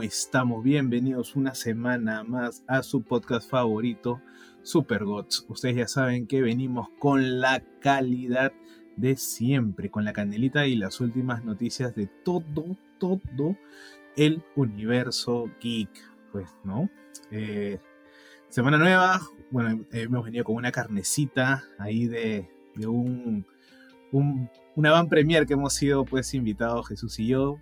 ¿Cómo estamos? Bienvenidos una semana más a su podcast favorito, Super Gods. Ustedes ya saben que venimos con la calidad de siempre, con la canelita y las últimas noticias de todo, todo el universo geek. Pues, ¿no? Eh, semana nueva, bueno, hemos venido con una carnecita ahí de, de un, un, una van premier que hemos sido pues invitados Jesús y yo,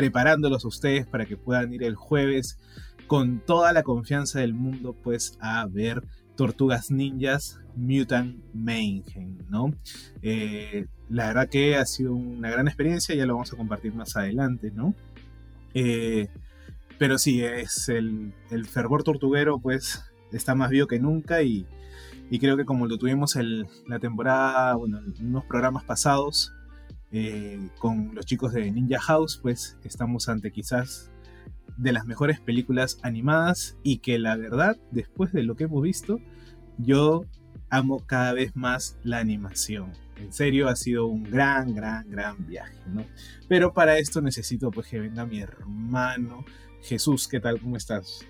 preparándolos a ustedes para que puedan ir el jueves con toda la confianza del mundo pues a ver Tortugas Ninjas Mutant Mayhem, ¿no? Eh, la verdad que ha sido una gran experiencia, ya lo vamos a compartir más adelante, ¿no? Eh, pero sí, es el, fervor tortuguero pues está más vivo que nunca y, y creo que como lo tuvimos en la temporada, bueno, en unos programas pasados, eh, con los chicos de Ninja House, pues estamos ante quizás de las mejores películas animadas y que la verdad, después de lo que hemos visto, yo amo cada vez más la animación. En serio, ha sido un gran, gran, gran viaje. Pero para esto necesito pues que venga mi hermano Jesús. ¿Qué tal? ¿Cómo estás?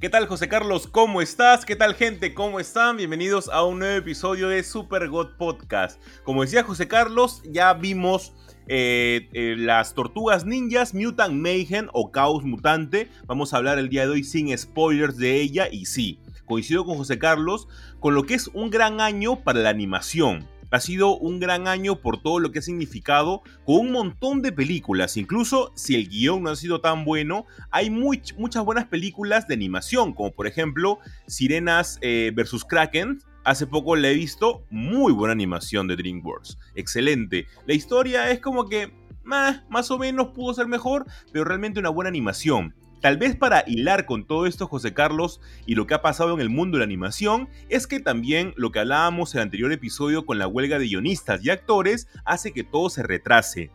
¿Qué tal José Carlos? ¿Cómo estás? ¿Qué tal gente? ¿Cómo están? Bienvenidos a un nuevo episodio de Super God Podcast. Como decía José Carlos, ya vimos eh, eh, las tortugas ninjas Mutant Mayhem o Caos Mutante. Vamos a hablar el día de hoy sin spoilers de ella y sí, coincido con José Carlos con lo que es un gran año para la animación. Ha sido un gran año por todo lo que ha significado con un montón de películas. Incluso si el guion no ha sido tan bueno, hay muchas buenas películas de animación, como por ejemplo Sirenas eh, vs. Kraken. Hace poco la he visto, muy buena animación de DreamWorks. Excelente. La historia es como que más o menos pudo ser mejor, pero realmente una buena animación. Tal vez para hilar con todo esto, José Carlos, y lo que ha pasado en el mundo de la animación, es que también lo que hablábamos en el anterior episodio con la huelga de guionistas y actores hace que todo se retrase.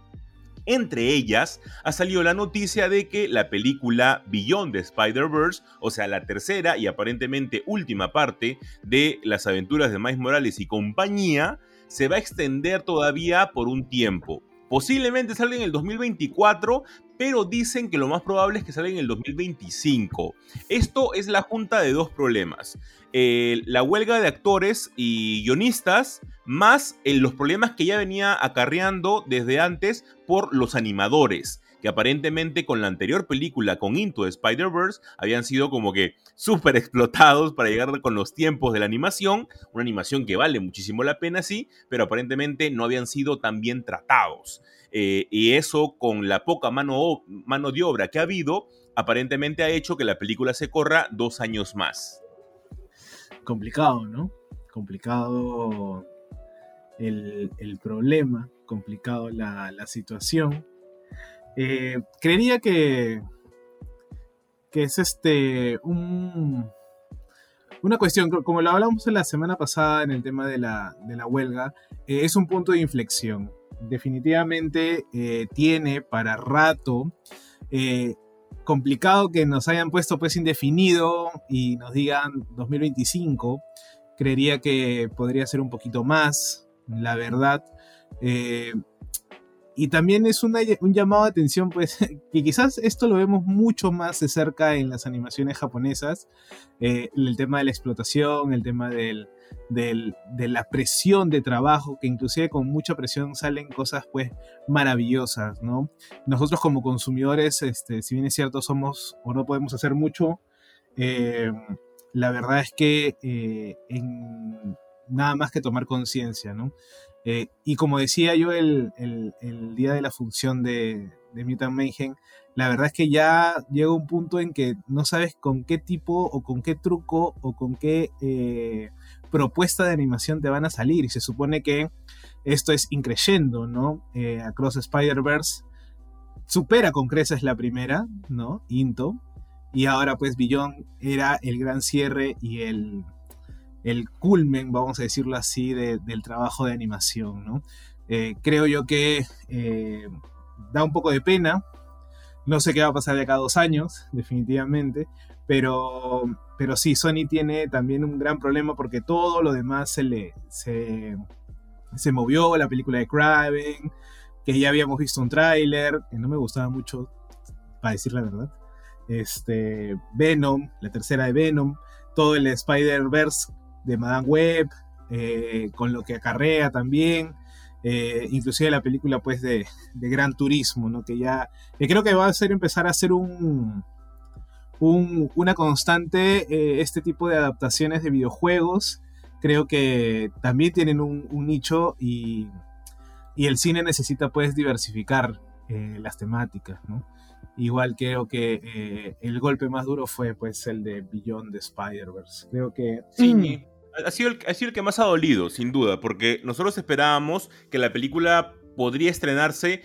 Entre ellas, ha salido la noticia de que la película Beyond the Spider-Verse, o sea, la tercera y aparentemente última parte de las aventuras de Miles Morales y compañía, se va a extender todavía por un tiempo. Posiblemente salga en el 2024, pero dicen que lo más probable es que salga en el 2025. Esto es la junta de dos problemas. La huelga de actores y guionistas, más los problemas que ya venía acarreando desde antes por los animadores que aparentemente con la anterior película, con Into Spider-Verse, habían sido como que súper explotados para llegar con los tiempos de la animación, una animación que vale muchísimo la pena, sí, pero aparentemente no habían sido tan bien tratados. Eh, y eso con la poca mano, mano de obra que ha habido, aparentemente ha hecho que la película se corra dos años más. Complicado, ¿no? Complicado el, el problema, complicado la, la situación. Eh, creería que, que es este un, una cuestión, como lo hablamos la semana pasada en el tema de la, de la huelga, eh, es un punto de inflexión. Definitivamente eh, tiene para rato complicado que nos hayan puesto pues indefinido y nos digan 2025. Creería que podría ser un poquito más, la verdad. Y también es un llamado de atención, pues, que quizás esto lo vemos mucho más de cerca en las animaciones japonesas, eh, el tema de la explotación, el tema del, de la presión de trabajo, que inclusive con mucha presión salen cosas, pues, maravillosas, ¿no? Nosotros como consumidores, este, si bien es cierto, somos o no podemos hacer mucho, eh, la verdad es que eh, nada más que tomar conciencia, ¿no? Eh, y como decía yo el, día de la función de, de Mutant Mayhem, la verdad es que ya llega un punto en que no sabes con qué tipo o con qué truco o con qué propuesta de animación te van a salir. Y se supone que esto es increyendo, ¿no? Eh, Across Spider-Verse supera con creces la primera, ¿no? Into. y ahora pues Beyond era el gran cierre y el, el culmen, vamos a decirlo así, del trabajo de animación, ¿no? Eh, creo yo que eh, da un poco de pena. No sé qué va a pasar de acá a dos años, definitivamente. Pero, pero sí, Sony tiene también un gran problema porque todo lo demás se le se, se movió. La película de Craven, que ya habíamos visto un tráiler, que no me gustaba mucho, para decir la verdad. Este, Venom, la tercera de Venom, todo el Spider-Verse de Madame Web, eh, con lo que acarrea también. Eh, inclusive la película pues de, Gran Turismo, ¿no? que ya creo que va a ser empezar a hacer un, una constante eh, este tipo de adaptaciones de videojuegos. Creo que también tienen un, nicho y, el cine necesita pues diversificar eh, las temáticas, Igual creo que el golpe más duro fue pues el de Beyond the Spider-Verse. Creo que... Sí ha sido, el, el que más ha dolido, sin duda, porque nosotros esperábamos que la película podría estrenarse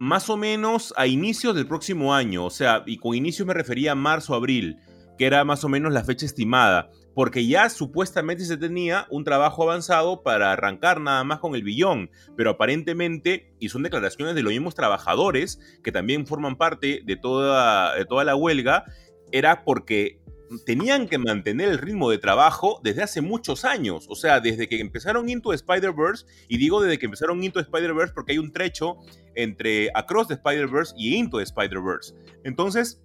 más o menos a inicios del próximo año, o sea, y con inicios me refería a marzo, abril, que era más o menos la fecha estimada, porque ya supuestamente se tenía un trabajo avanzado para arrancar nada más con el billón, pero aparentemente, y son declaraciones de los mismos trabajadores, que también forman parte de toda, de toda la huelga, era porque tenían que mantener el ritmo de trabajo desde hace muchos años. O sea, desde que empezaron Into Spider-Verse, y digo desde que empezaron Into Spider-Verse porque hay un trecho entre Across the Spider-Verse y Into Spider-Verse. Entonces,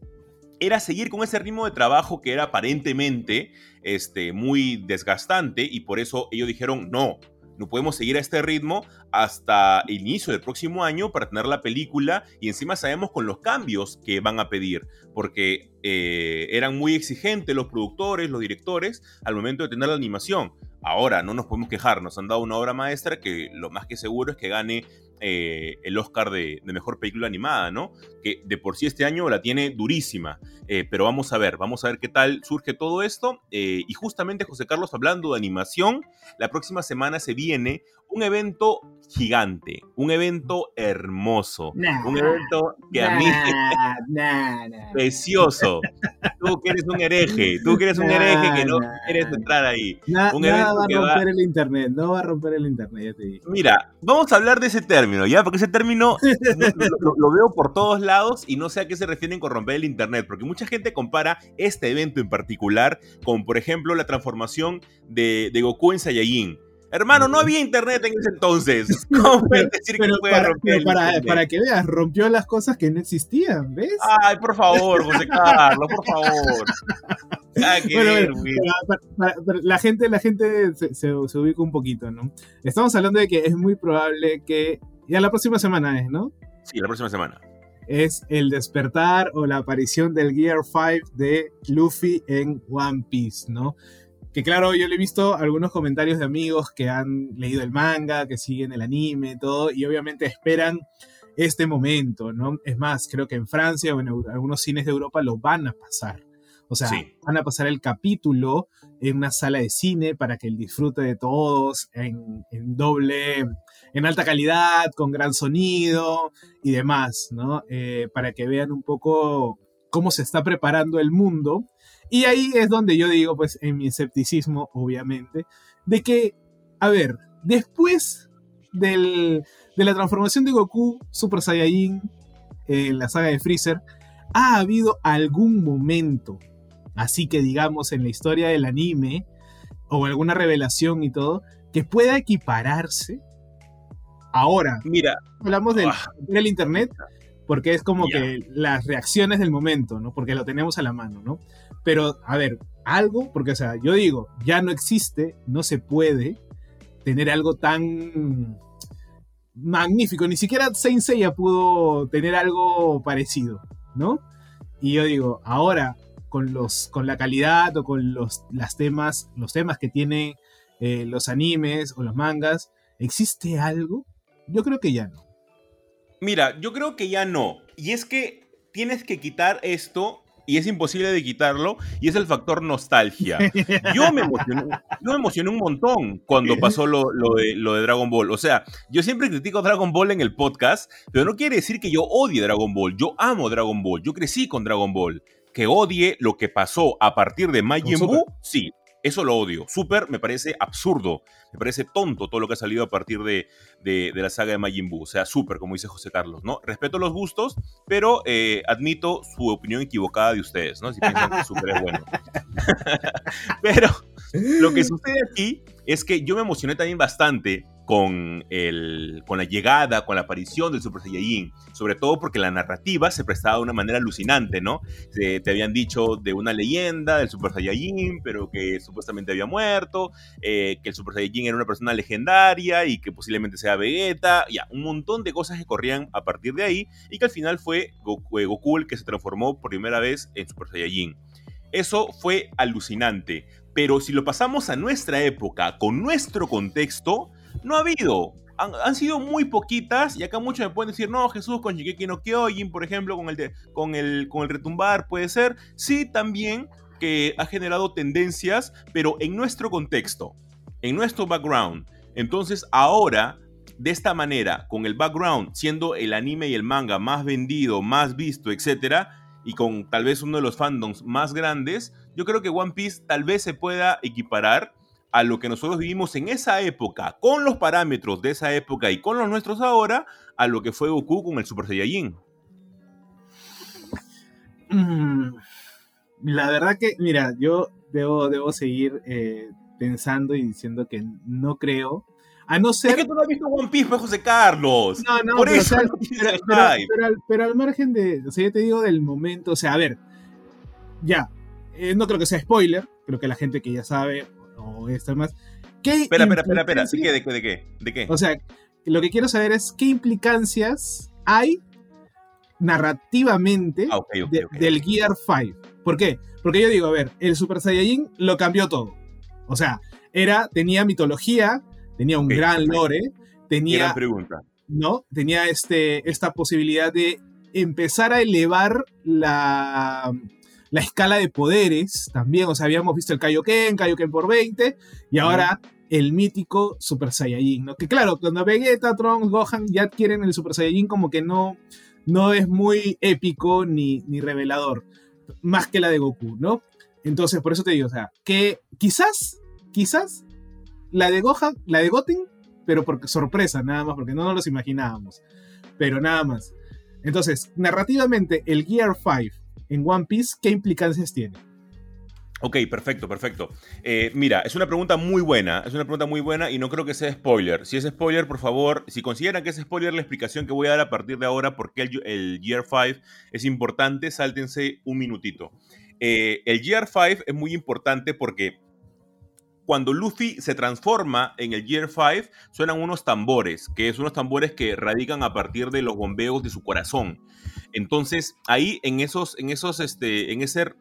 era seguir con ese ritmo de trabajo que era aparentemente este, muy desgastante y por eso ellos dijeron, no, no podemos seguir a este ritmo hasta el inicio del próximo año para tener la película y encima sabemos con los cambios que van a pedir, porque eh, eran muy exigentes los productores, los directores al momento de tener la animación. Ahora no nos podemos quejar, nos han dado una obra maestra que lo más que seguro es que gane eh, el Oscar de, Mejor Película Animada, ¿no? Que de por sí este año la tiene durísima. Eh, pero vamos a ver, vamos a ver qué tal surge todo esto. Eh, y justamente, José Carlos, hablando de animación, la próxima semana se viene un evento gigante, un evento hermoso, un evento que a mí precioso. Tú que eres un hereje, tú que eres un hereje que no quieres entrar ahí. un nada va a romper el internet, no va a romper el internet, ya te dije. Mira, vamos a hablar de ese término, ¿ya? Porque ese término lo, veo por todos lados y no sé a qué se refieren con romper el internet, porque mucha gente compara este evento en particular con, por ejemplo, la transformación de, de Goku en Saiyajin. Hermano, no había internet en ese entonces. ¿Cómo puedes decir que puede para, romper para, para, que veas, rompió las cosas que no existían, ¿ves? Ay, por favor, José Carlos, por favor. la gente, la gente se, se, ubica un poquito, ¿no? Estamos hablando de que es muy probable que ya la próxima semana es, ¿no? Sí, la próxima semana. Es el despertar o la aparición del Gear 5 de Luffy en One Piece, ¿no? Que claro, yo le he visto algunos comentarios de amigos que han leído el manga, que siguen el anime, todo, y obviamente esperan este momento, ¿no? Es más, creo que en Francia o en algunos cines de Europa lo van a pasar. O sea, van a pasar el capítulo en una sala de cine para que el disfrute de todos en, doble, en alta calidad, con gran sonido y demás, ¿no? Eh, para que vean un poco cómo se está preparando el mundo y ahí es donde yo digo, pues, en mi escepticismo, obviamente, de que, a ver, después del, de la transformación de Goku Super Saiyajin en la saga de Freezer, ha habido algún momento, así que digamos en la historia del anime, o alguna revelación y todo, que pueda equipararse. Ahora, mira, hablamos del, del internet, porque es como que las reacciones del momento, ¿no? Porque lo tenemos a la mano, ¿no? Pero, a ver, algo, porque, o sea, yo digo, ya no existe, no se puede tener algo tan magnífico. Ni siquiera Saint Seiya pudo tener algo parecido, ¿no? Y yo digo, ahora, con, los, con la calidad o con los las temas, los temas que tienen eh, los animes o los mangas, ¿existe algo? Yo creo que ya no. Mira, yo creo que ya no. Y es que tienes que quitar esto y es imposible de quitarlo, y es el factor nostalgia. Yo me emocioné, yo me emocioné un montón cuando pasó lo, de, lo de Dragon Ball. O sea, yo siempre critico Dragon Ball en el podcast, pero no quiere decir que yo odie Dragon Ball. Yo amo Dragon Ball, yo crecí con Dragon Ball. que odie lo que pasó a partir de Majin Buu, sí, eso lo odio. Super me parece absurdo, me parece tonto todo lo que ha salido a partir de, de, la saga de Majin Buu. O sea, Super, como dice José Carlos, ¿no? Respeto los gustos, pero eh, admito su opinión equivocada de ustedes, ¿no? Si piensan que Super es bueno. pero lo que sucede aquí es que yo me emocioné también bastante con, el, con la llegada, con la aparición del Super Saiyajin, sobre todo porque la narrativa se prestaba de una manera alucinante, ¿no? te habían dicho de una leyenda del Super Saiyajin, pero que supuestamente había muerto, eh, que el Super Saiyajin era una persona legendaria y que posiblemente sea Vegeta, ya, un montón de cosas que corrían a partir de ahí y que al final fue Goku, eh, Goku el que se transformó por primera vez en Super Saiyajin. Eso fue alucinante, pero si lo pasamos a nuestra época, con nuestro contexto, no ha habido. Han, sido muy poquitas y acá muchos me pueden decir, no, Jesús con Shigeki no Kyojin, por ejemplo, con el, con, el, con el retumbar, puede ser. Sí, también que ha generado tendencias, pero en nuestro contexto, en nuestro background. Entonces ahora, de esta manera, con el background, siendo el anime y el manga más vendido, más visto, etc., y con tal vez uno de los fandoms más grandes, yo creo que One Piece tal vez se pueda equiparar a lo que nosotros vivimos en esa época, con los parámetros de esa época y con los nuestros ahora, a lo que fue Goku con el Super Saiyajin. Mm, la verdad que, mira, yo debo, debo seguir eh, pensando y diciendo que no creo. A no ser. Es que tú no has visto One Piece, pues, José Carlos. No, no, Por pero, eso pero, al, margen de. O sea, yo te digo del momento. O sea, a ver. Ya. Eh, no creo que sea spoiler. Creo que la gente que ya sabe o esta más. ¿Qué espera, espera, espera, espera. ¿De qué, de, qué, de qué? ¿De qué? O sea, lo que quiero saber es qué implicancias hay narrativamente ah, del Gear 5. ¿Por qué? Porque yo digo, a ver, el Super Saiyajin lo cambió todo. O sea, era, tenía mitología, tenía un gran lore, tenía... Gran pregunta. ¿No? Tenía este, esta posibilidad de empezar a elevar la, la escala de poderes también, o sea, habíamos visto el Kaioken, Kaioken por 20, y ahora el mítico Super Saiyajin, ¿no? Que claro, cuando Vegeta, Trunks, Gohan ya adquieren el Super Saiyajin como que no, no es muy épico ni, ni revelador, más que la de Goku, ¿no? Entonces, por eso te digo, o sea, que quizás, quizás la de Gohan, la de Goten, pero por sorpresa, nada más, porque no nos los imaginábamos, pero nada más. Entonces, narrativamente, el Gear 5 en One Piece, ¿qué implicancias tiene? Ok, perfecto, perfecto. Eh, mira, es una pregunta muy buena, es una pregunta muy buena y no creo que sea spoiler. Si es spoiler, por favor, si consideran que es spoiler la explicación que voy a dar a partir de ahora, porque el, el Year 5 es importante, sáltense un minutito. Eh, el Year 5 es muy importante porque cuando Luffy se transforma en el Year 5, suenan unos tambores, que es unos tambores que radican a partir de los bombeos de su corazón. Entonces, ahí en esos, en esos, este, en ese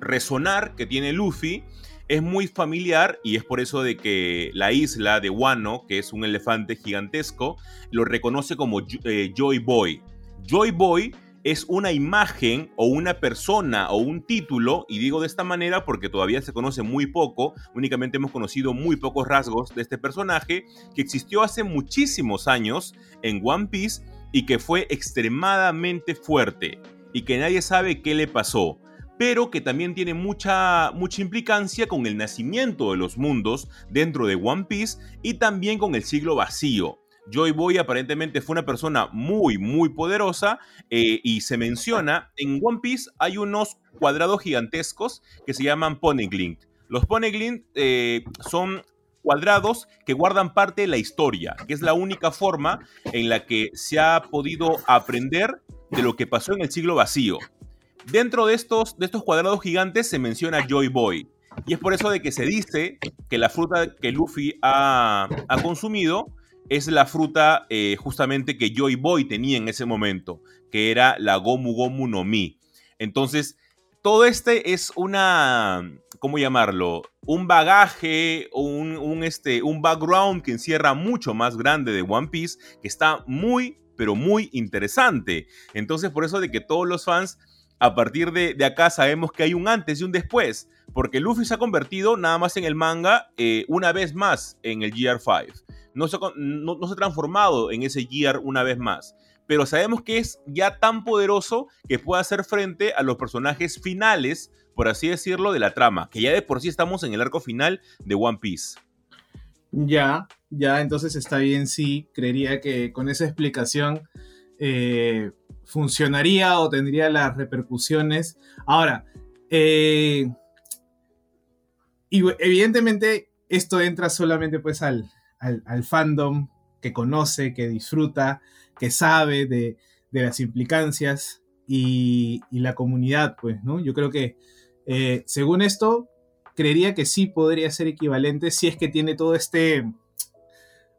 resonar que tiene Luffy, es muy familiar y es por eso de que la isla de Wano, que es un elefante gigantesco, lo reconoce como eh, Joy Boy. Joy Boy es una imagen o una persona o un título, y digo de esta manera porque todavía se conoce muy poco, únicamente hemos conocido muy pocos rasgos de este personaje, que existió hace muchísimos años en One Piece y que fue extremadamente fuerte y que nadie sabe qué le pasó, pero que también tiene mucha, mucha implicancia con el nacimiento de los mundos dentro de One Piece y también con el siglo vacío. Joy Boy aparentemente fue una persona muy, muy poderosa eh, y se menciona, en One Piece hay unos cuadrados gigantescos que se llaman Poneglyph. Los Poneglyph eh, son cuadrados que guardan parte de la historia, que es la única forma en la que se ha podido aprender de lo que pasó en el siglo vacío. Dentro de estos, de estos cuadrados gigantes se menciona Joy Boy. Y es por eso de que se dice que la fruta que Luffy ha, ha consumido es la fruta eh, justamente que Joy Boy tenía en ese momento, que era la Gomu Gomu no Mi. Entonces, todo este es una, ¿cómo llamarlo? Un bagaje, un, un, este, un background que encierra mucho más grande de One Piece, que está muy, pero muy interesante. Entonces, por eso de que todos los fans, a partir de, acá, sabemos que hay un antes y un después, porque Luffy se ha convertido nada más en el manga eh, una vez más en el GR5 no se, ha transformado en ese Gear una vez más. pero sabemos que es ya tan poderoso que puede hacer frente a los personajes finales, por así decirlo, de la trama, que ya de por sí estamos en el arco final de One Piece. Ya, ya, entonces está bien, sí, creería que con esa explicación eh, funcionaría o tendría las repercusiones. Ahora, eh, y evidentemente esto entra solamente pues al, al, fandom que conoce, que disfruta, que sabe de, las implicancias y, la comunidad, pues, ¿no? Yo creo que eh, según esto, creería que sí podría ser equivalente si es que tiene todo este...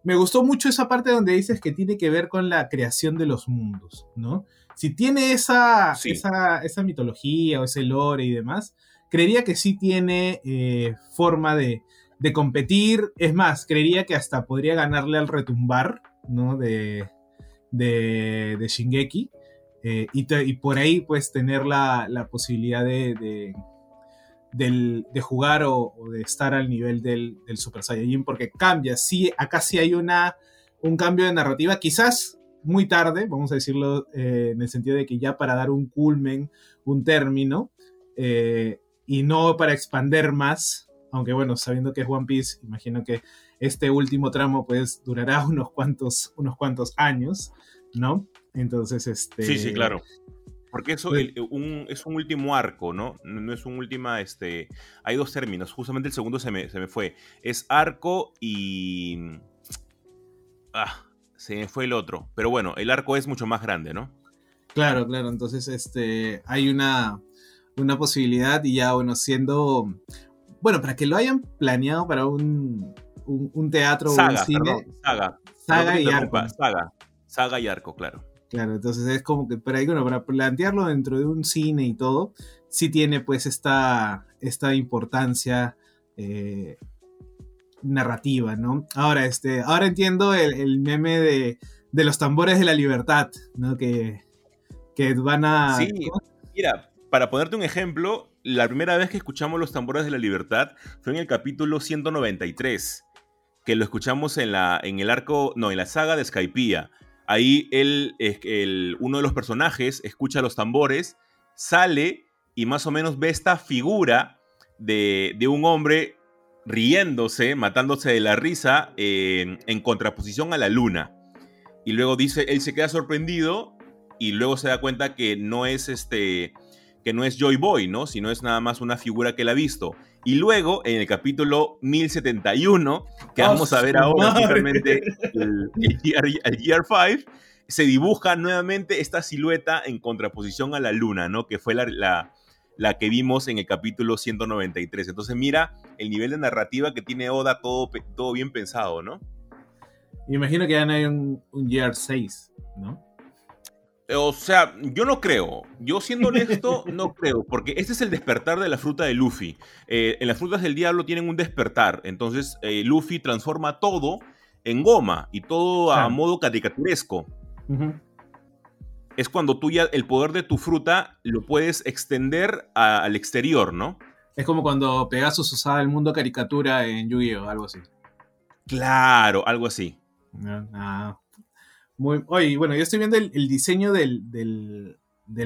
Me gustó mucho esa parte donde dices que tiene que ver con la creación de los mundos, ¿no? Si tiene esa, esa, mitología o ese lore y demás, creería que sí tiene eh, forma de, competir. Es más, creería que hasta podría ganarle al retumbar, ¿no? De, de, Shingeki. Eh, y, por ahí, pues, tener la, posibilidad de, de, jugar o, de estar al nivel del, Super Saiyajin, porque cambia. Sí, acá sí hay una, un cambio de narrativa. Quizás muy tarde, vamos a decirlo eh, en el sentido de que ya para dar un culmen, un término, eh, y no para expander más, aunque bueno, sabiendo que es One Piece, imagino que este último tramo pues durará unos cuantos, unos cuantos años, ¿no? Entonces, este... Sí, sí, claro. Porque eso pues es un último arco, ¿no? No es un última, este... Hay dos términos, justamente el segundo se me, se me fue. Es arco y... Ah, se me fue el otro. Pero bueno, el arco es mucho más grande, ¿no? Claro, claro. Entonces, este, hay una, una posibilidad y ya, bueno, siendo... Bueno, para que lo hayan planeado para un, un, teatro o un cine... saga. Saga y arco. Saga. Saga y arco, claro. Claro, entonces es como que para, bueno, para plantearlo dentro de un cine y todo, sí tiene pues esta, esta importancia eh, narrativa, ¿no? Ahora, este, ahora entiendo el, meme de, los tambores de la libertad, ¿no? Que, que van a... Sí, mira, para ponerte un ejemplo, la primera vez que escuchamos los tambores de la libertad fue en el capítulo 193, que lo escuchamos en, la, en el arco, no, en la saga de Skypiea. Ahí el, uno de los personajes escucha los tambores, sale y más o menos ve esta figura de, de un hombre riéndose, matándose de la risa en contraposición a la luna. Y luego dice, él se queda sorprendido y luego se da cuenta que no es este que no es Joy Boy, ¿no? Sino es nada más una figura que él ha visto. Y luego, en el capítulo 1071, que vamos a ver ahora, justamente el, el, GR, 5, se dibuja nuevamente esta silueta en contraposición a la luna, ¿no? Que fue la, la que vimos en el capítulo 193. Entonces mira el nivel de narrativa que tiene Oda, todo, todo bien pensado, ¿no? Me imagino que ya no hay un, un Year 6, ¿no? O sea, yo no creo. Yo siendo honesto, no creo. Porque este es el despertar de la fruta de Luffy. Eh, en las frutas del diablo tienen un despertar. Entonces, eh, Luffy transforma todo en goma y todo a modo caricaturesco es cuando tú ya el poder de tu fruta lo puedes extender al exterior, ¿no? Es como cuando Pegasus usaba el mundo caricatura en Yu-Gi-Oh! algo así. Claro, algo así. Ah, muy, oye, bueno, yo estoy viendo el, diseño del,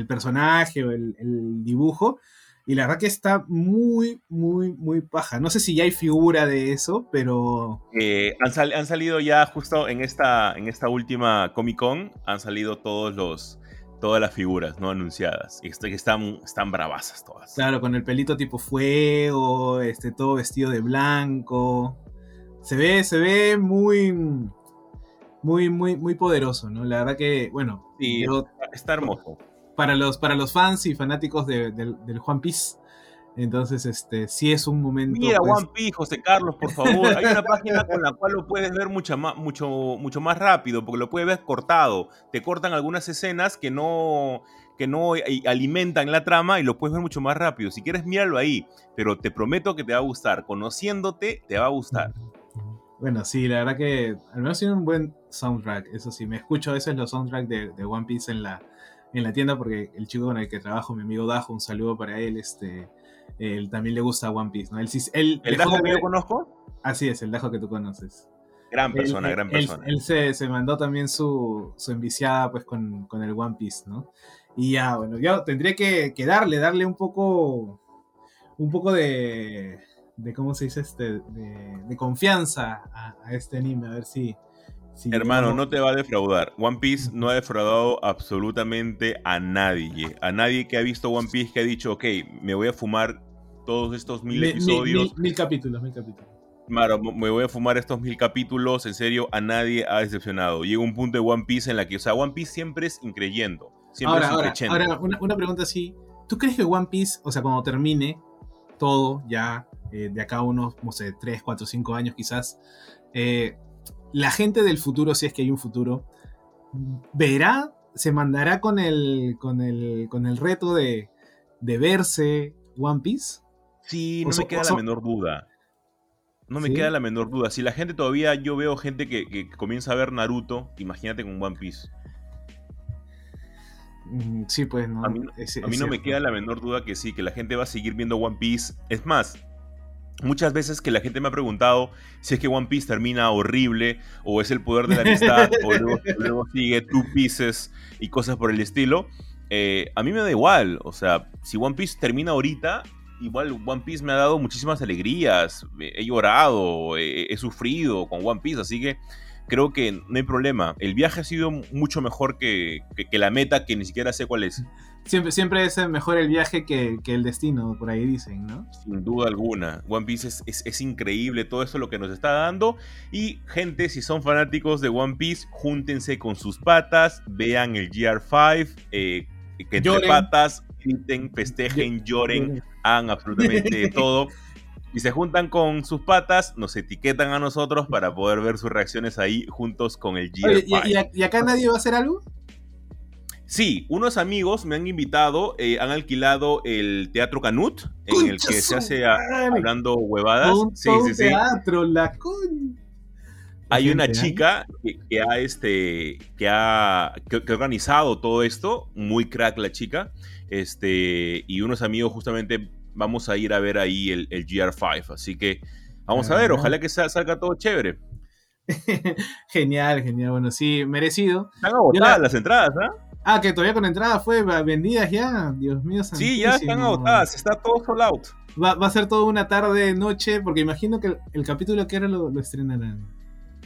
personaje o el, dibujo. Y la verdad que está muy, muy, muy paja. No sé si ya hay figura de eso, pero. Eh, han, han, salido ya justo en esta, en esta última Comic Con, han salido todos los. Todas las figuras no anunciadas. Y están, están bravasas todas. Claro, con el pelito tipo fuego, este, todo vestido de blanco. Se ve, se ve muy. Muy, muy, muy poderoso, ¿no? La verdad que, bueno. Sí, está hermoso para los, para los fans y fanáticos del One Piece. Entonces, este, sí es un momento. Mira, pues One Piece, José Carlos, por favor. Hay una página con la cual lo puedes ver mucho más, mucho, mucho más rápido, porque lo puedes ver cortado. Te cortan algunas escenas que no, que no alimentan la trama y lo puedes ver mucho más rápido. Si quieres, míralo ahí. Pero te prometo que te va a gustar. Conociéndote, te va a gustar. Bueno, sí, la verdad que al menos tiene un buen soundtrack. Eso sí, me escucho a veces los soundtracks de, de One Piece en la, en la tienda porque el chico con el que trabajo, mi amigo Dajo, un saludo para él, este, él también le gusta One Piece, ¿no? ¿El Dajo que yo conozco? Así es, el Dajo que tú conoces. Gran persona, gran persona. Él, se, mandó también su, su enviciada pues con, el One Piece, ¿no? Y ya, bueno, yo tendría que, darle, darle un poco, un poco de, de ¿cómo se dice? Este, de, confianza a, este anime, a ver si... Hermano, no te va a defraudar. One Piece no ha defraudado absolutamente a nadie. A nadie que ha visto One Piece que ha dicho, ok, me voy a fumar todos estos mil, episodios. Mil, capítulos, mil capítulos. Claro, me voy a fumar estos mil capítulos, en serio, a nadie ha decepcionado. Llega un punto de One Piece en la que, o sea, One Piece siempre es increyendo. Siempre ahora, es ahora, ahora una, una, pregunta así. ¿Tú crees que One Piece, o sea, cuando termine todo, ya eh, de acá a unos, no sé, 3, 4, 5 años quizás, eh, la gente del futuro, si es que hay un futuro, verá, se mandará con el, con el, con el reto de, de verse One Piece? Sí, no me queda la menor duda. No me queda la menor duda. Si la gente todavía, yo veo gente que, comienza a ver Naruto, imagínate con One Piece. Mm, sí, pues no. A mí, no me queda la menor duda que sí, que la gente va a seguir viendo One Piece. Es más, muchas veces que la gente me ha preguntado si es que One Piece termina horrible, o es el poder de la amistad, o luego, sigue Two Pieces y cosas por el estilo. Eh, a mí me da igual. O sea, si One Piece termina ahorita, igual One Piece me ha dado muchísimas alegrías, he llorado, he, sufrido con One Piece, así que creo que no hay problema. El viaje ha sido mucho mejor que, la meta, que ni siquiera sé cuál es. Siempre, siempre es mejor el viaje que, el destino, por ahí dicen, ¿no? Sin duda alguna. One Piece es, increíble todo esto lo que nos está dando. Y gente, si son fanáticos de One Piece, júntense con sus patas, vean el GR5, eh, que entre patas griten, festejen, lloren, hagan absolutamente todo. Y se juntan con sus patas, nos etiquetan a nosotros para poder ver sus reacciones ahí juntos con el g ¿y, acá nadie va a hacer algo? Sí, unos amigos me han invitado, eh, han alquilado el Teatro Canut, en el que se hace hablando huevadas. sí, sí, sí. teatro, la hay una chica que, ha este que ha organizado todo esto, muy crack la chica, este y unos amigos justamente vamos a ir a ver ahí el, GR5, así que vamos a ver, ojalá que salga todo chévere. genial, genial, bueno, sí, merecido. Están agotadas las entradas, ¿ah? Ah, que todavía con entradas fue vendidas ya, Dios mío. Sí, ya están agotadas, está todo sold out. Va, a ser toda una tarde, noche, porque imagino que el, capítulo que era lo, lo estrenarán.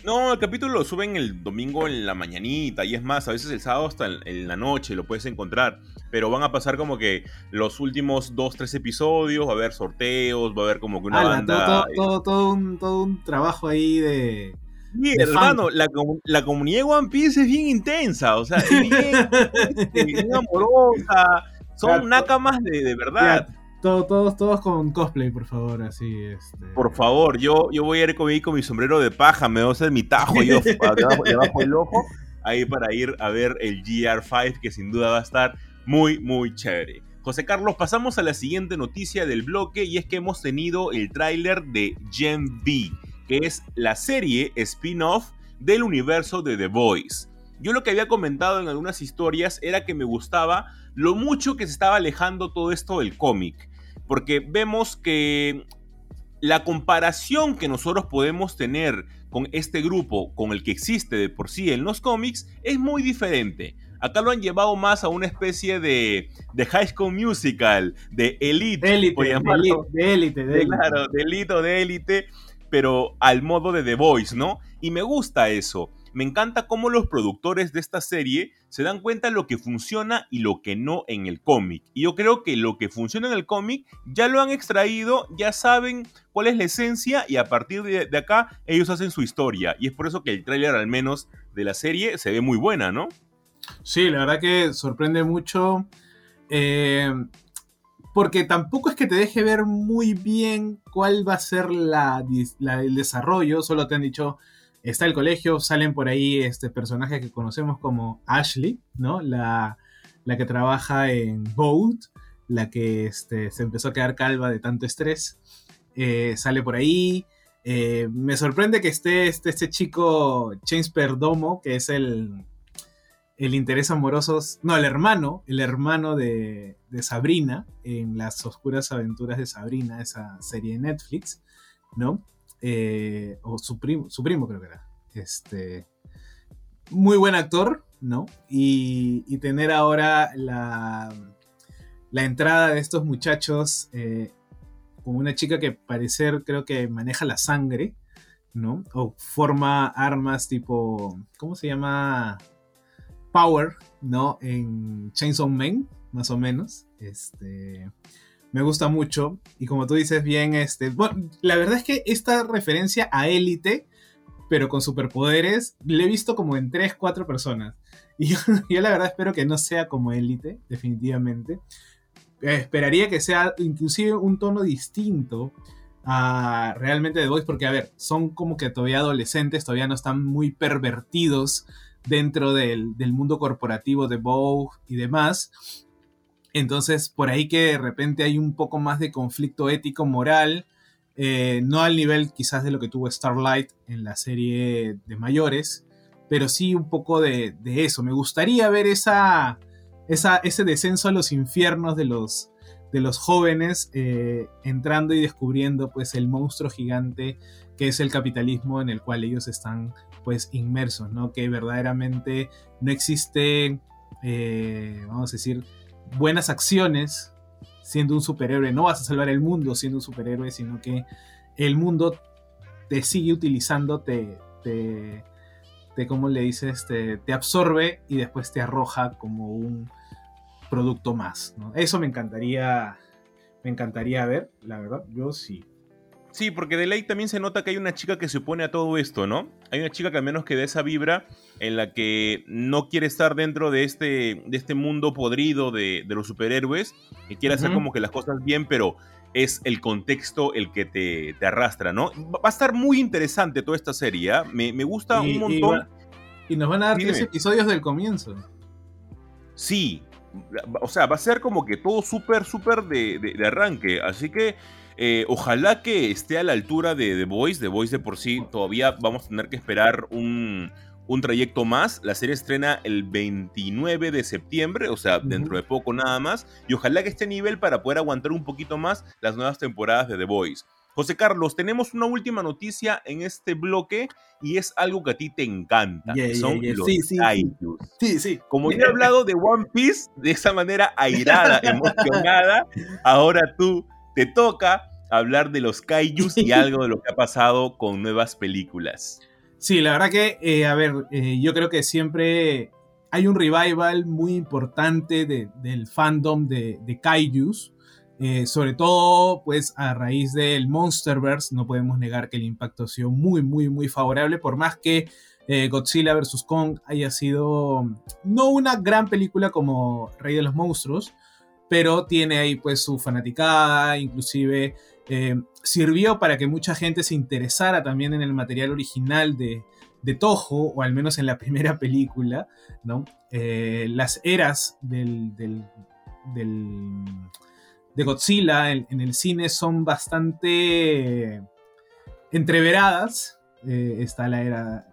No, el capítulo lo suben el domingo en la mañanita y es más, a veces el sábado hasta en la noche lo puedes encontrar. Pero van a pasar como que los últimos dos, tres episodios, va a haber sorteos, va a haber como que una banda. Todo, todo, un, todo un trabajo ahí de. Sí, hermano, la, la, comunidad de One Piece es bien intensa, o sea, es bien, amorosa, son nakamas de, de verdad todos, todos con cosplay, por favor, así. Este... Por favor, yo, yo voy a ir con, con mi sombrero de paja, me voy a hacer mi tajo yo debajo, debajo del ojo, ahí para ir a ver el GR5, que sin duda va a estar muy, muy chévere. José Carlos, pasamos a la siguiente noticia del bloque y es que hemos tenido el tráiler de Gen V, que es la serie spin-off del universo de The Voice. Yo lo que había comentado en algunas historias era que me gustaba lo mucho que se estaba alejando todo esto del cómic porque vemos que la comparación que nosotros podemos tener con este grupo, con el que existe de por sí en los cómics, es muy diferente. Acá lo han llevado más a una especie de, de High School Musical, de Elite, de élite, de élite, de Claro, de élite o de élite, pero al modo de The Voice, ¿no? Y me gusta eso me encanta cómo los productores de esta serie se dan cuenta de lo que funciona y lo que no en el cómic. Y yo creo que lo que funciona en el cómic ya lo han extraído, ya saben cuál es la esencia y a partir de, acá ellos hacen su historia. Y es por eso que el tráiler al menos de la serie se ve muy buena, ¿no? Sí, la verdad que sorprende mucho. Eh, porque tampoco es que te deje ver muy bien cuál va a ser el desarrollo, solo te han dicho está el colegio, salen por ahí este personaje que conocemos como Ashley, ¿no? La, que trabaja en Boat, la que este, se empezó a quedar calva de tanto estrés. Eh, sale por ahí. Eh, me sorprende que esté este, este chico James Perdomo, que es el, el interés amoroso, no, el hermano, el hermano de, de, Sabrina, en las oscuras aventuras de Sabrina, esa serie de Netflix, ¿no? Eh, o su primo, su primo creo que era. este, muy buen actor, ¿no? Y, tener ahora la, la, entrada de estos muchachos eh, con una chica que parecer creo que maneja la sangre, ¿no? O forma armas tipo, ¿cómo se llama? Power, ¿no? En Chainsaw Man, más o menos. Este, me gusta mucho. Y como tú dices bien, este, bueno, la verdad es que esta referencia a élite pero con superpoderes, le he visto como en 3, 4 personas. Y yo, la verdad espero que no sea como élite, definitivamente. Eh, esperaría que sea inclusive un tono distinto a realmente The Voice, porque a ver, son como que todavía adolescentes, todavía no están muy pervertidos dentro del, del mundo corporativo de Vogue y demás. Entonces, por ahí que de repente hay un poco más de conflicto ético moral eh, no al nivel quizás de lo que tuvo Starlight en la serie de mayores, pero sí un poco de, eso. Me gustaría ver esa, ese descenso a los infiernos de los, de los jóvenes eh, entrando y descubriendo pues el monstruo gigante que es el capitalismo en el cual ellos están pues inmersos, ¿no? Que verdaderamente no existe, eh, vamos a decir, buenas acciones siendo un superhéroe, no vas a salvar el mundo siendo un superhéroe, sino que el mundo te sigue utilizando, te, te, ¿cómo le dices? Te, te, absorbe y después te arroja como un producto más. Eso me encantaría, me encantaría ver, la verdad, yo sí. Sí, porque de ley también se nota que hay una chica que se opone a todo esto, ¿no? Hay una chica que al menos que de esa vibra en la que no quiere estar dentro de este, de este mundo podrido de, los superhéroes y quiere hacer como que las cosas bien, pero es el contexto el que te, arrastra, ¿no? Va a estar muy interesante toda esta serie, ¿ah? me, gusta un montón. Y, nos van a dar tres episodios del comienzo. Sí, o sea, va a ser como que todo súper, súper de arranque, así que eh, ojalá que esté a la altura de The Voice. The Voice de por sí todavía vamos a tener que esperar un, trayecto más. La serie estrena el 29 de septiembre, o sea, dentro de poco nada más. Y ojalá que esté a nivel para poder aguantar un poquito más las nuevas temporadas de The Voice. José Carlos, tenemos una última noticia en este bloque y es algo que a ti te encanta. son los sí, sí, Sí, sí. Como he hablado de One Piece de esa manera airada, emocionada, ahora tú te toca hablar de los kaijus y algo de lo que ha pasado con nuevas películas. Sí, la verdad que, eh, a ver, eh, yo creo que siempre hay un revival muy importante del fandom de, de kaijus. Eh, sobre todo, pues a raíz del Monsterverse, no podemos negar que el impacto ha sido muy, muy, muy favorable, por más que Godzilla vs. Kong haya sido no una gran película como Rey de los Monstruos, pero tiene ahí pues su fanaticada, inclusive eh, sirvió para que mucha gente se interesara también en el material original de, Toho, o al menos en la primera película, ¿no? Eh, las eras del, de Godzilla en, el cine son bastante entreveradas. Eh, está la era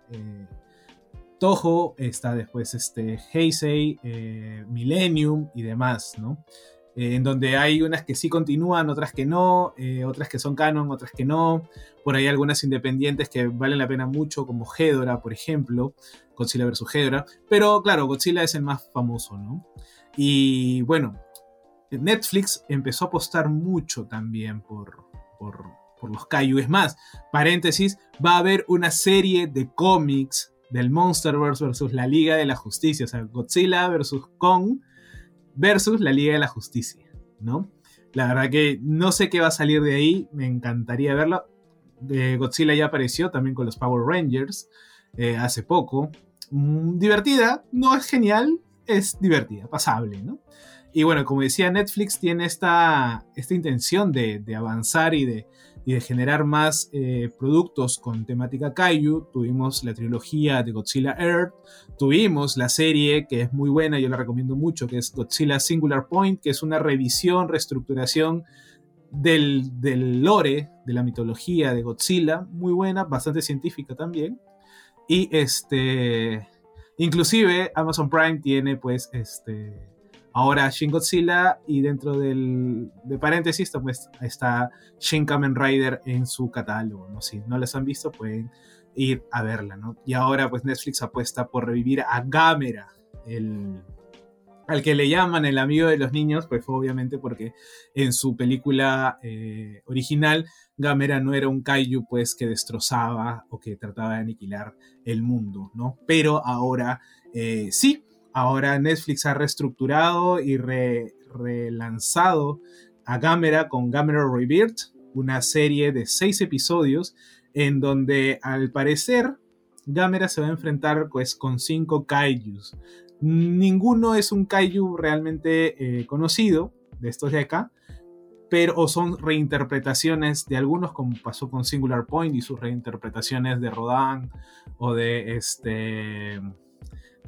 Toho, está después este, Heisei, Millennium y demás, ¿no? Eh, en donde hay unas que sí continúan, otras que no, eh, otras que son canon, otras que no. Por ahí algunas independientes que valen la pena mucho, como Hedora, por ejemplo, Godzilla vs. Hedora. Pero claro, Godzilla es el más famoso, ¿no? Y bueno, Netflix empezó a apostar mucho también por, por, por los Kaiju. Es más, paréntesis, va a haber una serie de cómics del Monsterverse versus la Liga de la Justicia, o sea, Godzilla versus Kong versus la Liga de la Justicia, ¿no? La verdad que no sé qué va a salir de ahí, me encantaría verlo. Eh, Godzilla ya apareció también con los Power Rangers eh, hace poco. Mm, divertida, no es genial, es divertida, pasable, ¿no? Y bueno, como decía, Netflix tiene esta, esta intención de avanzar y de, y de generar más eh, productos con temática kaiju. Tuvimos la trilogía de Godzilla Earth, tuvimos la serie que es muy buena, yo la recomiendo mucho, que es Godzilla Singular Point, que es una revisión, reestructuración del, del lore, de la mitología de Godzilla, muy buena, bastante científica también. Y este, inclusive Amazon Prime tiene pues este Ahora Shin Godzilla y dentro del de paréntesis pues, está Shin Kamen Rider en su catálogo. ¿no? Si no les han visto pueden ir a verla, ¿no? Y ahora pues Netflix apuesta por revivir a Gamera, el, al que le llaman el amigo de los niños, pues fue obviamente porque en su película eh, original Gamera no era un kaiju pues que destrozaba o que trataba de aniquilar el mundo, ¿no? Pero ahora eh, sí, ahora Netflix ha reestructurado y relanzado a Gamera con Gamera Rebirth, una serie de seis episodios en donde al parecer Gamera se va a enfrentar pues con cinco kaijus. Ninguno es un kaiju realmente eh, conocido de estos de acá, pero o son reinterpretaciones de algunos como pasó con Singular Point y sus reinterpretaciones de Rodan o de este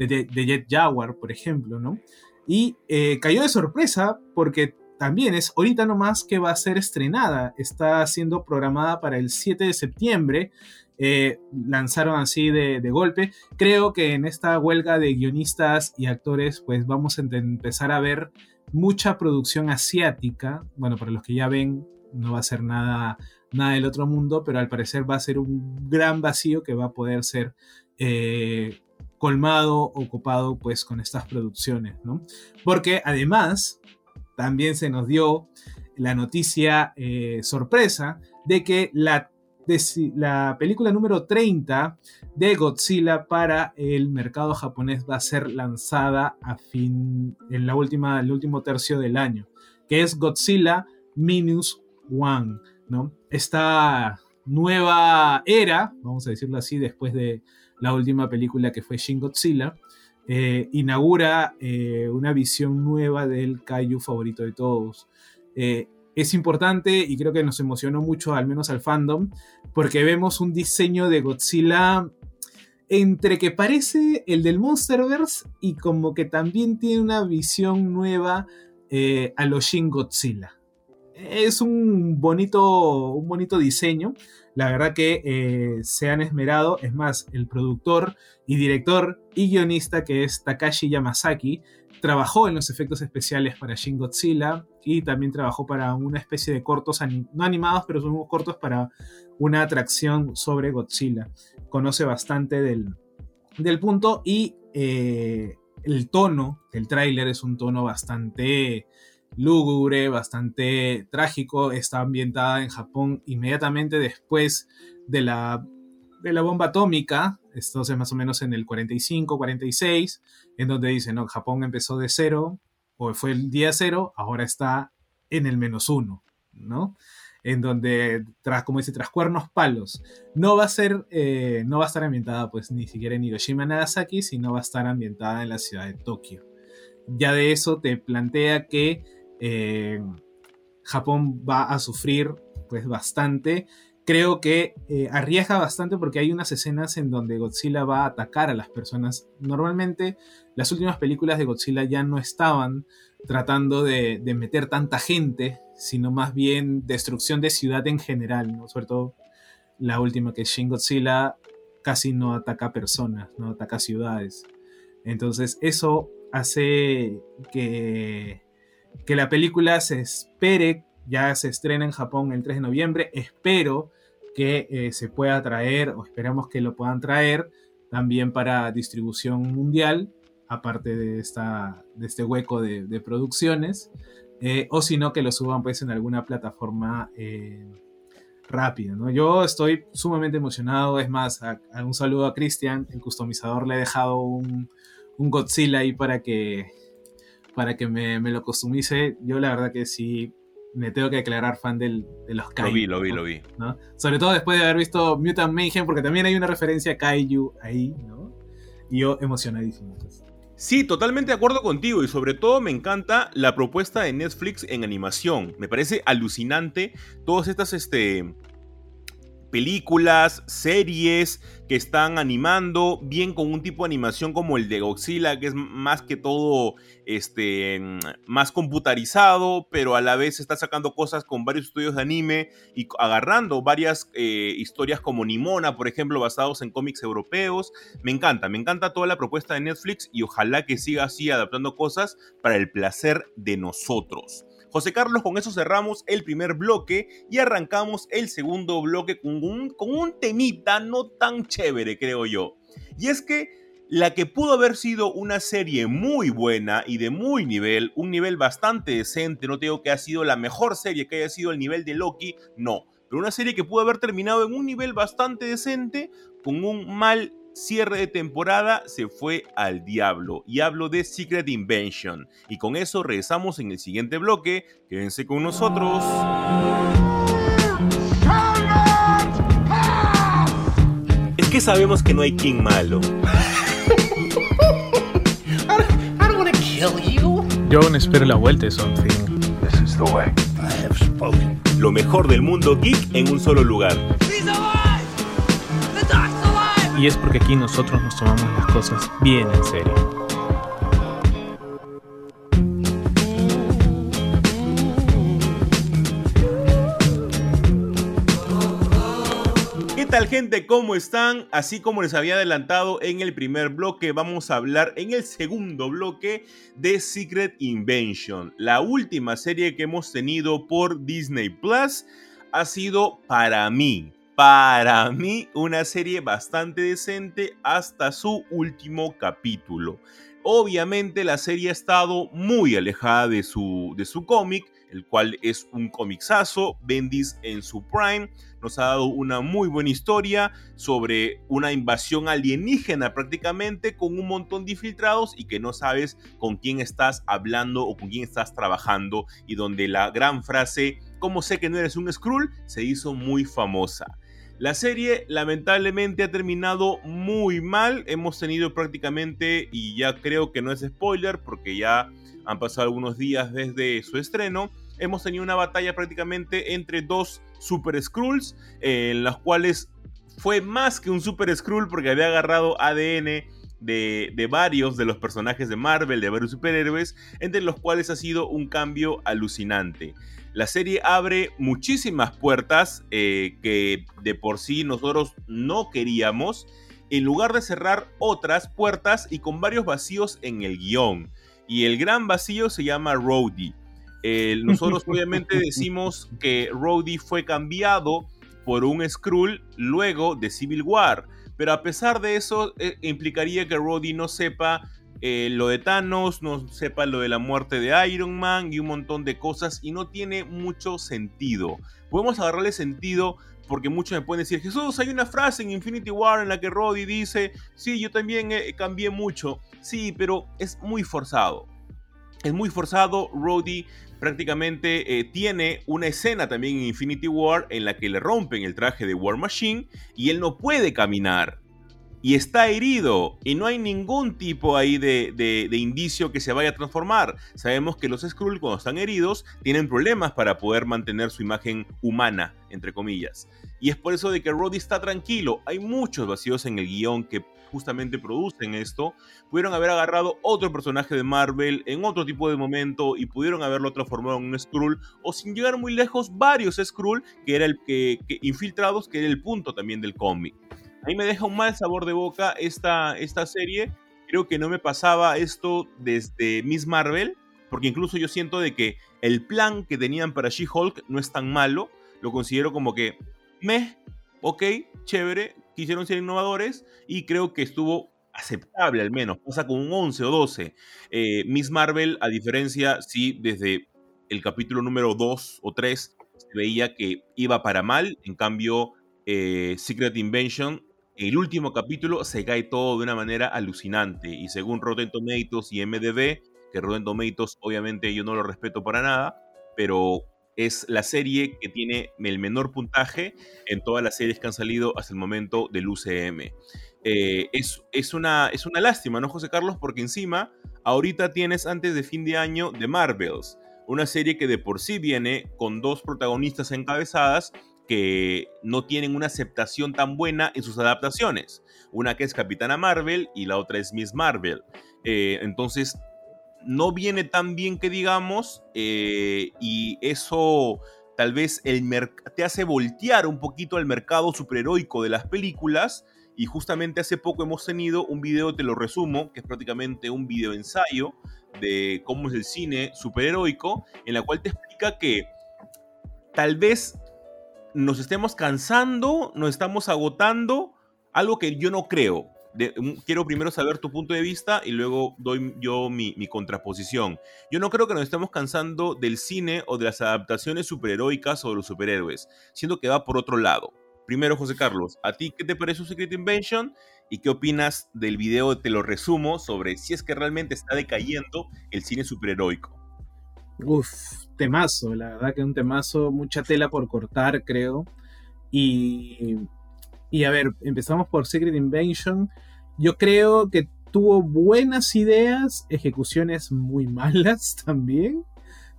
de, Jet Jaguar, por ejemplo, ¿no? Y eh, cayó de sorpresa porque también es ahorita nomás que va a ser estrenada. Está siendo programada para el 7 de septiembre. Eh, lanzaron así de, golpe. Creo que en esta huelga de guionistas y actores, pues vamos a empezar a ver mucha producción asiática. Bueno, para los que ya ven, no va a ser nada, nada del otro mundo, pero al parecer va a ser un gran vacío que va a poder ser eh, colmado, ocupado pues con estas producciones, ¿no? Porque además también se nos dio la noticia eh, sorpresa de que la, la película número 30 de Godzilla para el mercado japonés va a ser lanzada a fin, en la última, el último tercio del año, que es Godzilla Minus One, ¿no? Esta nueva era, vamos a decirlo así, después de la última película que fue Shin Godzilla, eh, inaugura eh, una visión nueva del kaiju favorito de todos. Eh, es importante y creo que nos emocionó mucho, al menos al fandom, porque vemos un diseño de Godzilla entre que parece el del Monsterverse y como que también tiene una visión nueva a los Shin Godzilla. Es un bonito, un bonito diseño. La verdad que eh, se han esmerado. Es más, el productor y director y guionista que es Takashi Yamazaki trabajó en los efectos especiales para Shin Godzilla y también trabajó para una especie de cortos, no animados, pero son cortos para una atracción sobre Godzilla. Conoce bastante del, del punto y eh, el tono del tráiler es un tono bastante lúgubre, bastante trágico. Está ambientada en Japón inmediatamente después de la, de la bomba atómica. Esto es más o menos en el 45, 46, en donde dice, no, Japón empezó de cero, o fue el día cero, ahora está en el menos uno, ¿no? En donde, tras, como dice, tras cuernos palos, no va a ser, eh, no va a estar ambientada pues ni siquiera en Hiroshima, Nagasaki, sino va a estar ambientada en la ciudad de Tokio. Ya de eso te plantea que eh, Japón va a sufrir pues bastante. Creo que eh, arriesga bastante porque hay unas escenas en donde Godzilla va a atacar a las personas. Normalmente las últimas películas de Godzilla ya no estaban tratando de, meter tanta gente, sino más bien destrucción de ciudad en general, ¿no? sobre todo la última que es Shin Godzilla casi no ataca personas, no ataca ciudades. Entonces eso hace que que la película se espere, ya se estrena en Japón el 3 de noviembre, espero que eh, se pueda traer, o esperamos que lo puedan traer también para distribución mundial, aparte de, esta, de este hueco de, producciones, eh, o si no, que lo suban pues en alguna plataforma eh, rápida. ¿no? Yo estoy sumamente emocionado, es más, un saludo a Cristian, el customizador le he dejado un, un Godzilla ahí para que para que me, lo costumice, yo la verdad que sí me tengo que declarar fan del, de los Kaiju. Lo vi, lo vi, lo vi. Sobre todo después de haber visto Mutant Mayhem, porque también hay una referencia a Kaiju ahí, ¿no? Y yo emocionadísimo. Pues. Sí, totalmente de acuerdo contigo y sobre todo me encanta la propuesta de Netflix en animación. Me parece alucinante todas estas este, películas, series que están animando, bien con un tipo de animación como el de Godzilla, que es más que todo este, más computarizado, pero a la vez está sacando cosas con varios estudios de anime y agarrando varias eh, historias como Nimona, por ejemplo, basados en cómics europeos. Me encanta, me encanta toda la propuesta de Netflix y ojalá que siga así adaptando cosas para el placer de nosotros. José Carlos, con eso cerramos el primer bloque y arrancamos el segundo bloque con un, con un temita no tan chévere, creo yo. Y es que la que pudo haber sido una serie muy buena y de muy nivel, un nivel bastante decente, no digo que ha sido la mejor serie que haya sido el nivel de Loki, no, pero una serie que pudo haber terminado en un nivel bastante decente, con un mal cierre de temporada, se fue al diablo. Y hablo de Secret Invention. Y con eso regresamos en el siguiente bloque. Quédense con nosotros. Es que sabemos que no hay King malo. Yo aún espero la vuelta de Something. Lo mejor del mundo geek en un solo lugar. Y es porque aquí nosotros nos tomamos las cosas bien en serio. tal gente? ¿Cómo están? Así como les había adelantado en el primer bloque, vamos a hablar en el segundo bloque de Secret Invention. La última serie que hemos tenido por Disney Plus ha sido para mí, para mí una serie bastante decente hasta su último capítulo. Obviamente la serie ha estado muy alejada de su, de su cómic, el cual es un comixazo, Bendis en su prime, nos ha dado una muy buena historia sobre una invasión alienígena prácticamente con un montón de infiltrados y que no sabes con quién estás hablando o con quién estás trabajando y donde la gran frase, ¿cómo sé que no eres un Skrull? se hizo muy famosa. La serie lamentablemente ha terminado muy mal. Hemos tenido prácticamente, y ya creo que no es spoiler porque ya han pasado algunos días desde su estreno, hemos tenido una batalla prácticamente entre dos Super Skrulls, en las cuales fue más que un Super Skrull porque había agarrado ADN de, de, varios de los personajes de Marvel, de varios superhéroes, entre los cuales ha sido un cambio alucinante. La serie abre muchísimas puertas eh, que de por sí nosotros no queríamos, en lugar de cerrar otras puertas y con varios vacíos en el guion. Y el gran vacío se llama Rhodey. nosotros obviamente decimos que Rhodey fue cambiado por un Skrull luego de Civil War. Pero a pesar de eso, eh, implicaría que Rhodey no sepa eh, lo de Thanos, no sepa lo de la muerte de Iron Man y un montón de cosas y no tiene mucho sentido. Podemos agarrarle sentido porque muchos me pueden decir, Jesús, hay una frase en Infinity War en la que Roddy dice, sí, yo también eh, cambié mucho. Sí, pero es muy forzado. Es muy forzado. Roddy prácticamente eh, tiene una escena también en Infinity War en la que le rompen el traje de War Machine y él no puede caminar y está herido y no hay ningún tipo ahí de, indicio que se vaya a transformar. Sabemos que los Skrull cuando están heridos tienen problemas para poder mantener su imagen humana, entre comillas. Y es por eso de que Roddy está tranquilo. Hay muchos vacíos en el guion que justamente producen esto. Pudieron haber agarrado otro personaje de Marvel en otro tipo de momento y pudieron haberlo transformado en un Skrull o sin llegar muy lejos varios Skrull que era el que infiltrados que era el punto también del cómic. A mí me deja un mal sabor de boca esta, esta serie. Creo que no me pasaba esto desde Miss Marvel, porque incluso yo siento de que el plan que tenían para She-Hulk no es tan malo. Lo considero como que, meh, ok, chévere, quisieron ser innovadores y creo que estuvo aceptable al menos, pasa con un 11 o 12. Eh, Miss Marvel, a diferencia, sí, desde el capítulo número 2 o 3 se veía que iba para mal, en cambio eh, Secret Invention el último capítulo se cae todo de una manera alucinante y según Rotten Tomatoes y MDB, que Rotten Tomatoes obviamente yo no lo respeto para nada, pero es la serie que tiene el menor puntaje en todas las series que han salido hasta el momento del UCM. Eh, es, es, una, es una lástima, ¿no, José Carlos? Porque encima, ahorita tienes antes de fin de año The Marvels, una serie que de por sí viene con dos protagonistas encabezadas que no tienen una aceptación tan buena en sus adaptaciones. Una que es Capitana Marvel y la otra es Miss Marvel. Eh, entonces, no viene tan bien que digamos, eh, y eso tal vez el te hace voltear un poquito al mercado superheroico de las películas. Y justamente hace poco hemos tenido un video, te lo resumo, que es prácticamente un video ensayo de cómo es el cine superheroico, en la cual te explica que tal vez nos estemos cansando, nos estamos agotando, algo que yo no creo. Mm, quiero primero saber tu punto de vista y luego doy yo mi, contraposición. Yo no creo que nos estemos cansando del cine o de las adaptaciones superheroicas o de los superhéroes, siendo que va por otro lado. Primero, José Carlos, ¿a ti qué te parece Secret Invention? ¿Y qué opinas del video, te lo resumo, sobre si es que realmente está decayendo el cine superheroico? Uf, temazo, la verdad que un temazo, mucha tela por cortar, creo. Y, y a ver, empezamos por Secret Invention. Yo creo que tuvo buenas ideas, ejecuciones muy malas también.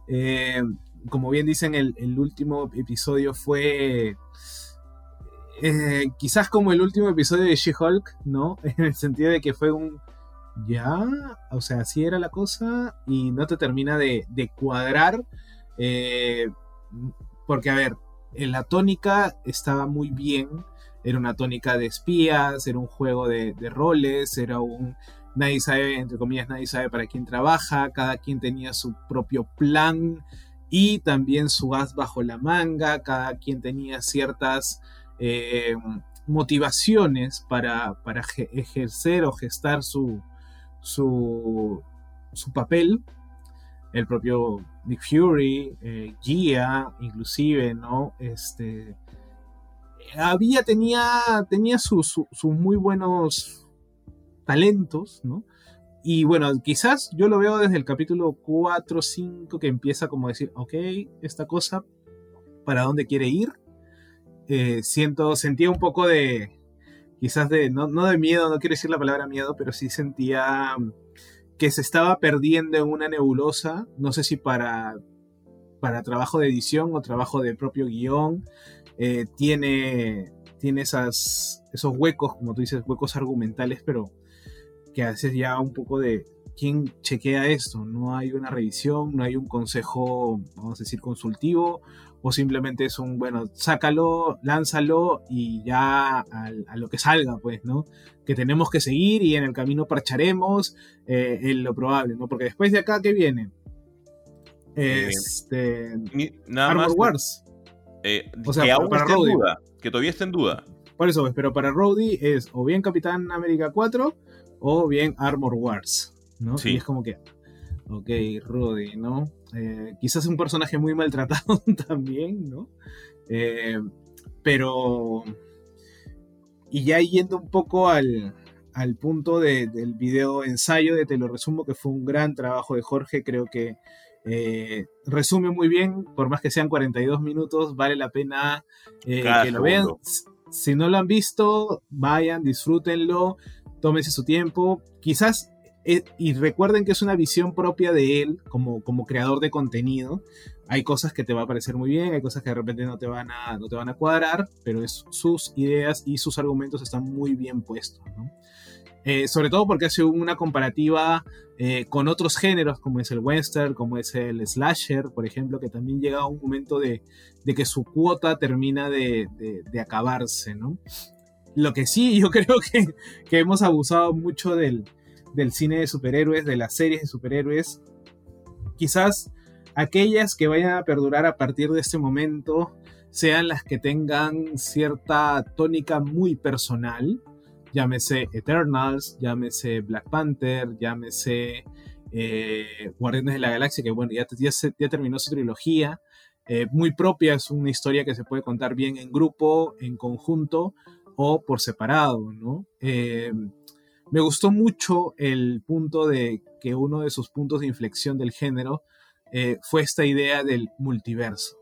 Eh, como bien dicen, el, último episodio fue eh, quizás como el último episodio de She-Hulk, ¿no? En el sentido de que fue un... Ya, o sea, así era la cosa y no te termina de, cuadrar. Eh, porque, a ver, la tónica estaba muy bien era una tónica de espías, era un juego de, roles, era un... Nadie sabe, entre comillas, nadie sabe para quién trabaja, cada quien tenía su propio plan y también su as bajo la manga, cada quien tenía ciertas eh, motivaciones para, para, ejercer o gestar su, su, su, papel. El propio Nick Fury, eh, Gia, inclusive, ¿no? Este, había, tenía, tenía sus muy buenos talentos, ¿no? Y bueno, quizás yo lo veo desde el capítulo 4 o 5 que empieza como a decir, ok, esta cosa, ¿para dónde quiere ir? Eh, siento, sentía un poco de, quizás de, no, no, de miedo, no quiero decir la palabra miedo, pero sí sentía que se estaba perdiendo en una nebulosa, no sé si para, para trabajo de edición o trabajo de propio guion, eh, tiene, tiene esas, esos huecos, como tú dices, huecos argumentales, pero que haces ya un poco de quién chequea esto. No hay una revisión, no hay un consejo, vamos a decir, consultivo, o simplemente es un, bueno, sácalo, lánzalo y ya a, lo que salga, pues, ¿no? Que tenemos que seguir y en el camino parcharemos eh, en lo probable, ¿no? Porque después de acá, ¿qué viene? Eh, este. Armor Wars. Eh, o sea, que para duda, que todavía está en duda. Por eso, pero para Rowdy es o bien Capitán América 4 o bien Armor Wars, ¿no? Y es como que, ok, Rowdy, ¿no? Eh, quizás un personaje muy maltratado también, ¿no? Eh, pero... Y ya yendo un poco al, al punto del video ensayo de Te lo resumo, que fue un gran trabajo de Jorge, creo que eh, resume muy bien, por más que sean 42 minutos, vale la pena eh, que lo vean. Si no lo han visto, vayan, disfrútenlo, tómense su tiempo. Quizás, y recuerden que es una visión propia de él como, como creador de contenido. Hay cosas que te va a parecer muy bien, hay cosas que de repente no te van a, no te van a cuadrar, pero es, sus ideas y sus argumentos están muy bien puestos. Eh, sobre todo porque hace una comparativa eh, con otros géneros, como es el western, como es el slasher, por ejemplo, que también llega a un momento de, que su cuota termina de, acabarse, ¿no? Lo que sí, yo creo que, hemos abusado mucho del, del cine de superhéroes, de las series de superhéroes. Quizás aquellas que vayan a perdurar a partir de este momento sean las que tengan cierta tónica muy personal, llámese Eternals, llámese Black Panther, llámese eh, Guardianes de la Galaxia, que bueno, ya, ya, terminó su trilogía, eh, muy propia, es una historia que se puede contar bien en grupo, en conjunto o por separado, ¿no? Eh, me gustó mucho el punto de que uno de sus puntos de inflexión del género fue esta idea del multiverso,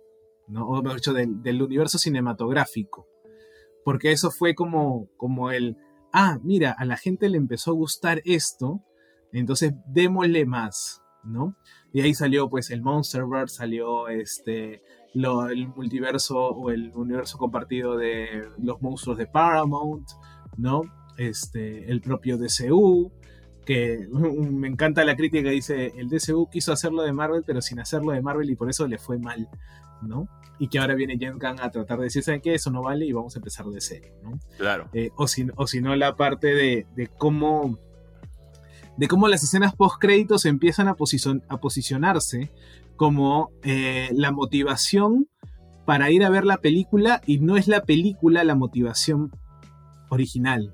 ¿no? o mejor dicho, del, universo cinematográfico, porque eso fue como, como el ah, mira, a la gente le empezó a gustar esto, entonces démosle más, ¿no? Y ahí salió pues el Monsterverse, salió este, el multiverso o el universo compartido de los monstruos de Paramount, ¿no? Este, el propio DCU, que me encanta la crítica que dice, el DCU quiso hacerlo de Marvel, pero sin hacerlo de Marvel y por eso le fue mal, ¿no? Y que ahora viene Jen Kang a tratar de decir, ¿saben qué? Eso no vale y vamos a empezar de cero, ¿no? Claro. Eh, o, si, o si no, la parte de, cómo de cómo las escenas post créditos empiezan a, a posicionarse como eh, la motivación para ir a ver la película y no es la película la motivación original.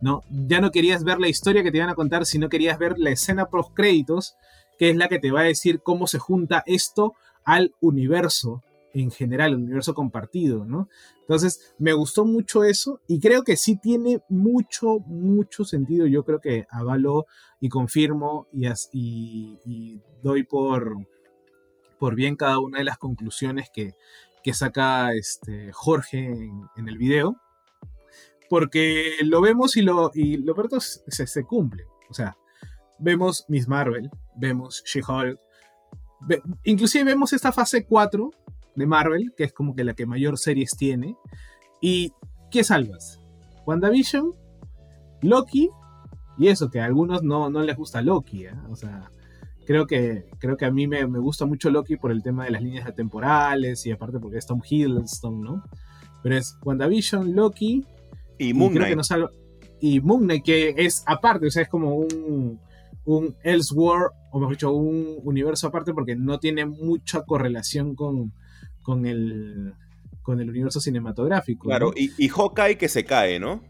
¿No? Ya no querías ver la historia que te iban a contar, sino querías ver la escena post créditos, que es la que te va a decir cómo se junta esto al universo en general, el universo compartido, ¿no? Entonces, me gustó mucho eso y creo que sí tiene mucho, mucho sentido. Yo creo que avalo y confirmo y, y, doy por, por bien cada una de las conclusiones que, saca este Jorge en, el video. Porque lo vemos y lo, y lo se, se cumple. O sea, vemos Miss Marvel, vemos She-Hulk, inclusive vemos esta fase 4 de Marvel, que es como que la que mayor series tiene. ¿Y qué salvas? WandaVision, Loki, y eso, que a algunos no, no les gusta Loki, ¿eh? o sea, creo que, creo que a mí me, gusta mucho Loki por el tema de las líneas temporales y aparte porque es Tom Hiddleston, ¿no? Pero es WandaVision, Loki y Moon Knight. y Moon Knight, que es aparte, o sea, es como un, un Elseworld, o mejor dicho, un universo aparte porque no tiene mucha correlación con, con el, con el universo cinematográfico. Claro, y, y, Hawkeye que se cae, ¿no?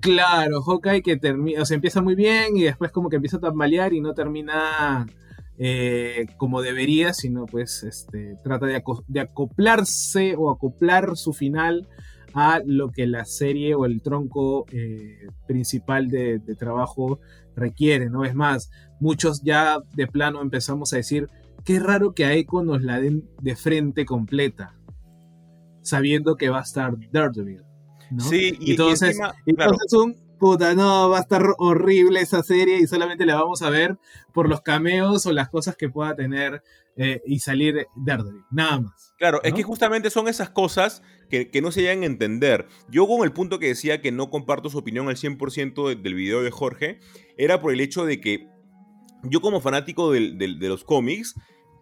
Claro, Hawkeye que termina, o sea, empieza muy bien y después como que empieza a tambalear y no termina eh, como debería, sino pues este, trata de, acoplarse o acoplar su final a lo que la serie o el tronco eh, principal de, de, trabajo requiere, ¿no? Es más, muchos ya de plano empezamos a decir, qué raro que a Echo nos la den de frente completa, sabiendo que va a estar Daredevil. ¿no? Sí, y entonces, entonces un puta, no, va a estar horrible esa serie y solamente la vamos a ver por los cameos o las cosas que pueda tener eh, y salir Daredevil, nada más. Claro, es que justamente son esas cosas que, no se llegan a entender. Yo con el punto que decía que no comparto su opinión al 100% del video de Jorge, era por el hecho de que yo como fanático de los cómics,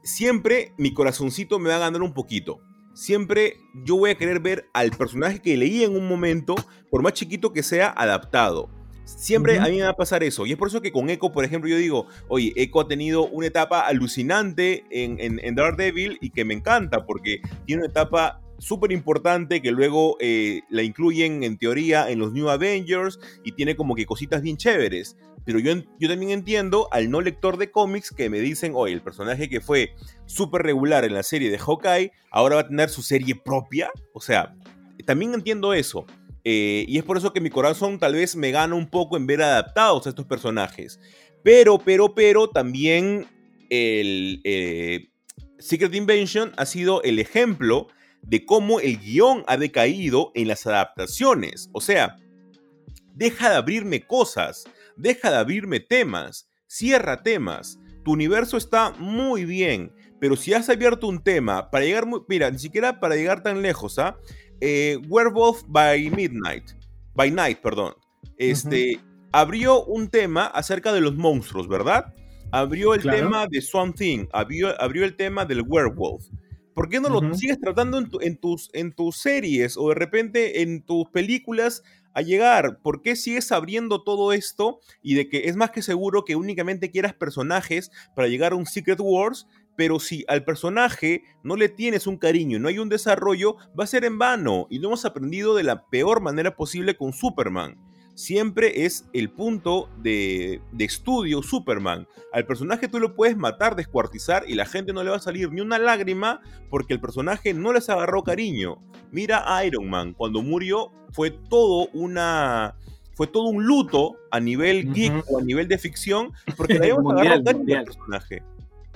siempre mi corazoncito me va a ganar un poquito. Siempre yo voy a querer ver al personaje que leí en un momento, por más chiquito que sea, adaptado. Siempre a mí me va a pasar eso. Y es por eso que con Echo, por ejemplo, yo digo, oye, Echo ha tenido una etapa alucinante en, en, en Daredevil y que me encanta porque tiene una etapa súper importante que luego eh, la incluyen en teoría en los New Avengers y tiene como que cositas bien chéveres. Pero yo, yo también entiendo al no lector de cómics que me dicen, oye, el personaje que fue súper regular en la serie de Hawkeye, ahora va a tener su serie propia. O sea, también entiendo eso. Eh, y es por eso que mi corazón tal vez me gana un poco en ver adaptados a estos personajes. Pero, pero, pero, también el eh, Secret Invention ha sido el ejemplo de cómo el guion ha decaído en las adaptaciones. O sea, deja de abrirme cosas, deja de abrirme temas, cierra temas. Tu universo está muy bien, pero si has abierto un tema para llegar, muy, mira, ni siquiera para llegar tan lejos, ¿ah? Eh, Werewolf by Midnight, by Night, perdón. Este, abrió un tema acerca de los monstruos, ¿verdad? Abrió el tema de Swamp Thing, abrió, abrió el tema del werewolf. ¿Por qué no lo sigues tratando en, tus, en tus series o de repente en tus películas a llegar? ¿Por qué sigues abriendo todo esto y de que es más que seguro que únicamente quieras personajes para llegar a un Secret Wars? Pero si al personaje no le tienes un cariño y no hay un desarrollo, va a ser en vano. Y lo hemos aprendido de la peor manera posible con Superman siempre es el punto de, estudio Superman. Al personaje tú lo puedes matar, descuartizar y la gente no le va a salir ni una lágrima porque el personaje no les agarró cariño. Mira a Iron Man, cuando murió fue todo una... Fue todo un luto a nivel geek o a nivel de ficción porque le habíamos agarrado cariño al personaje.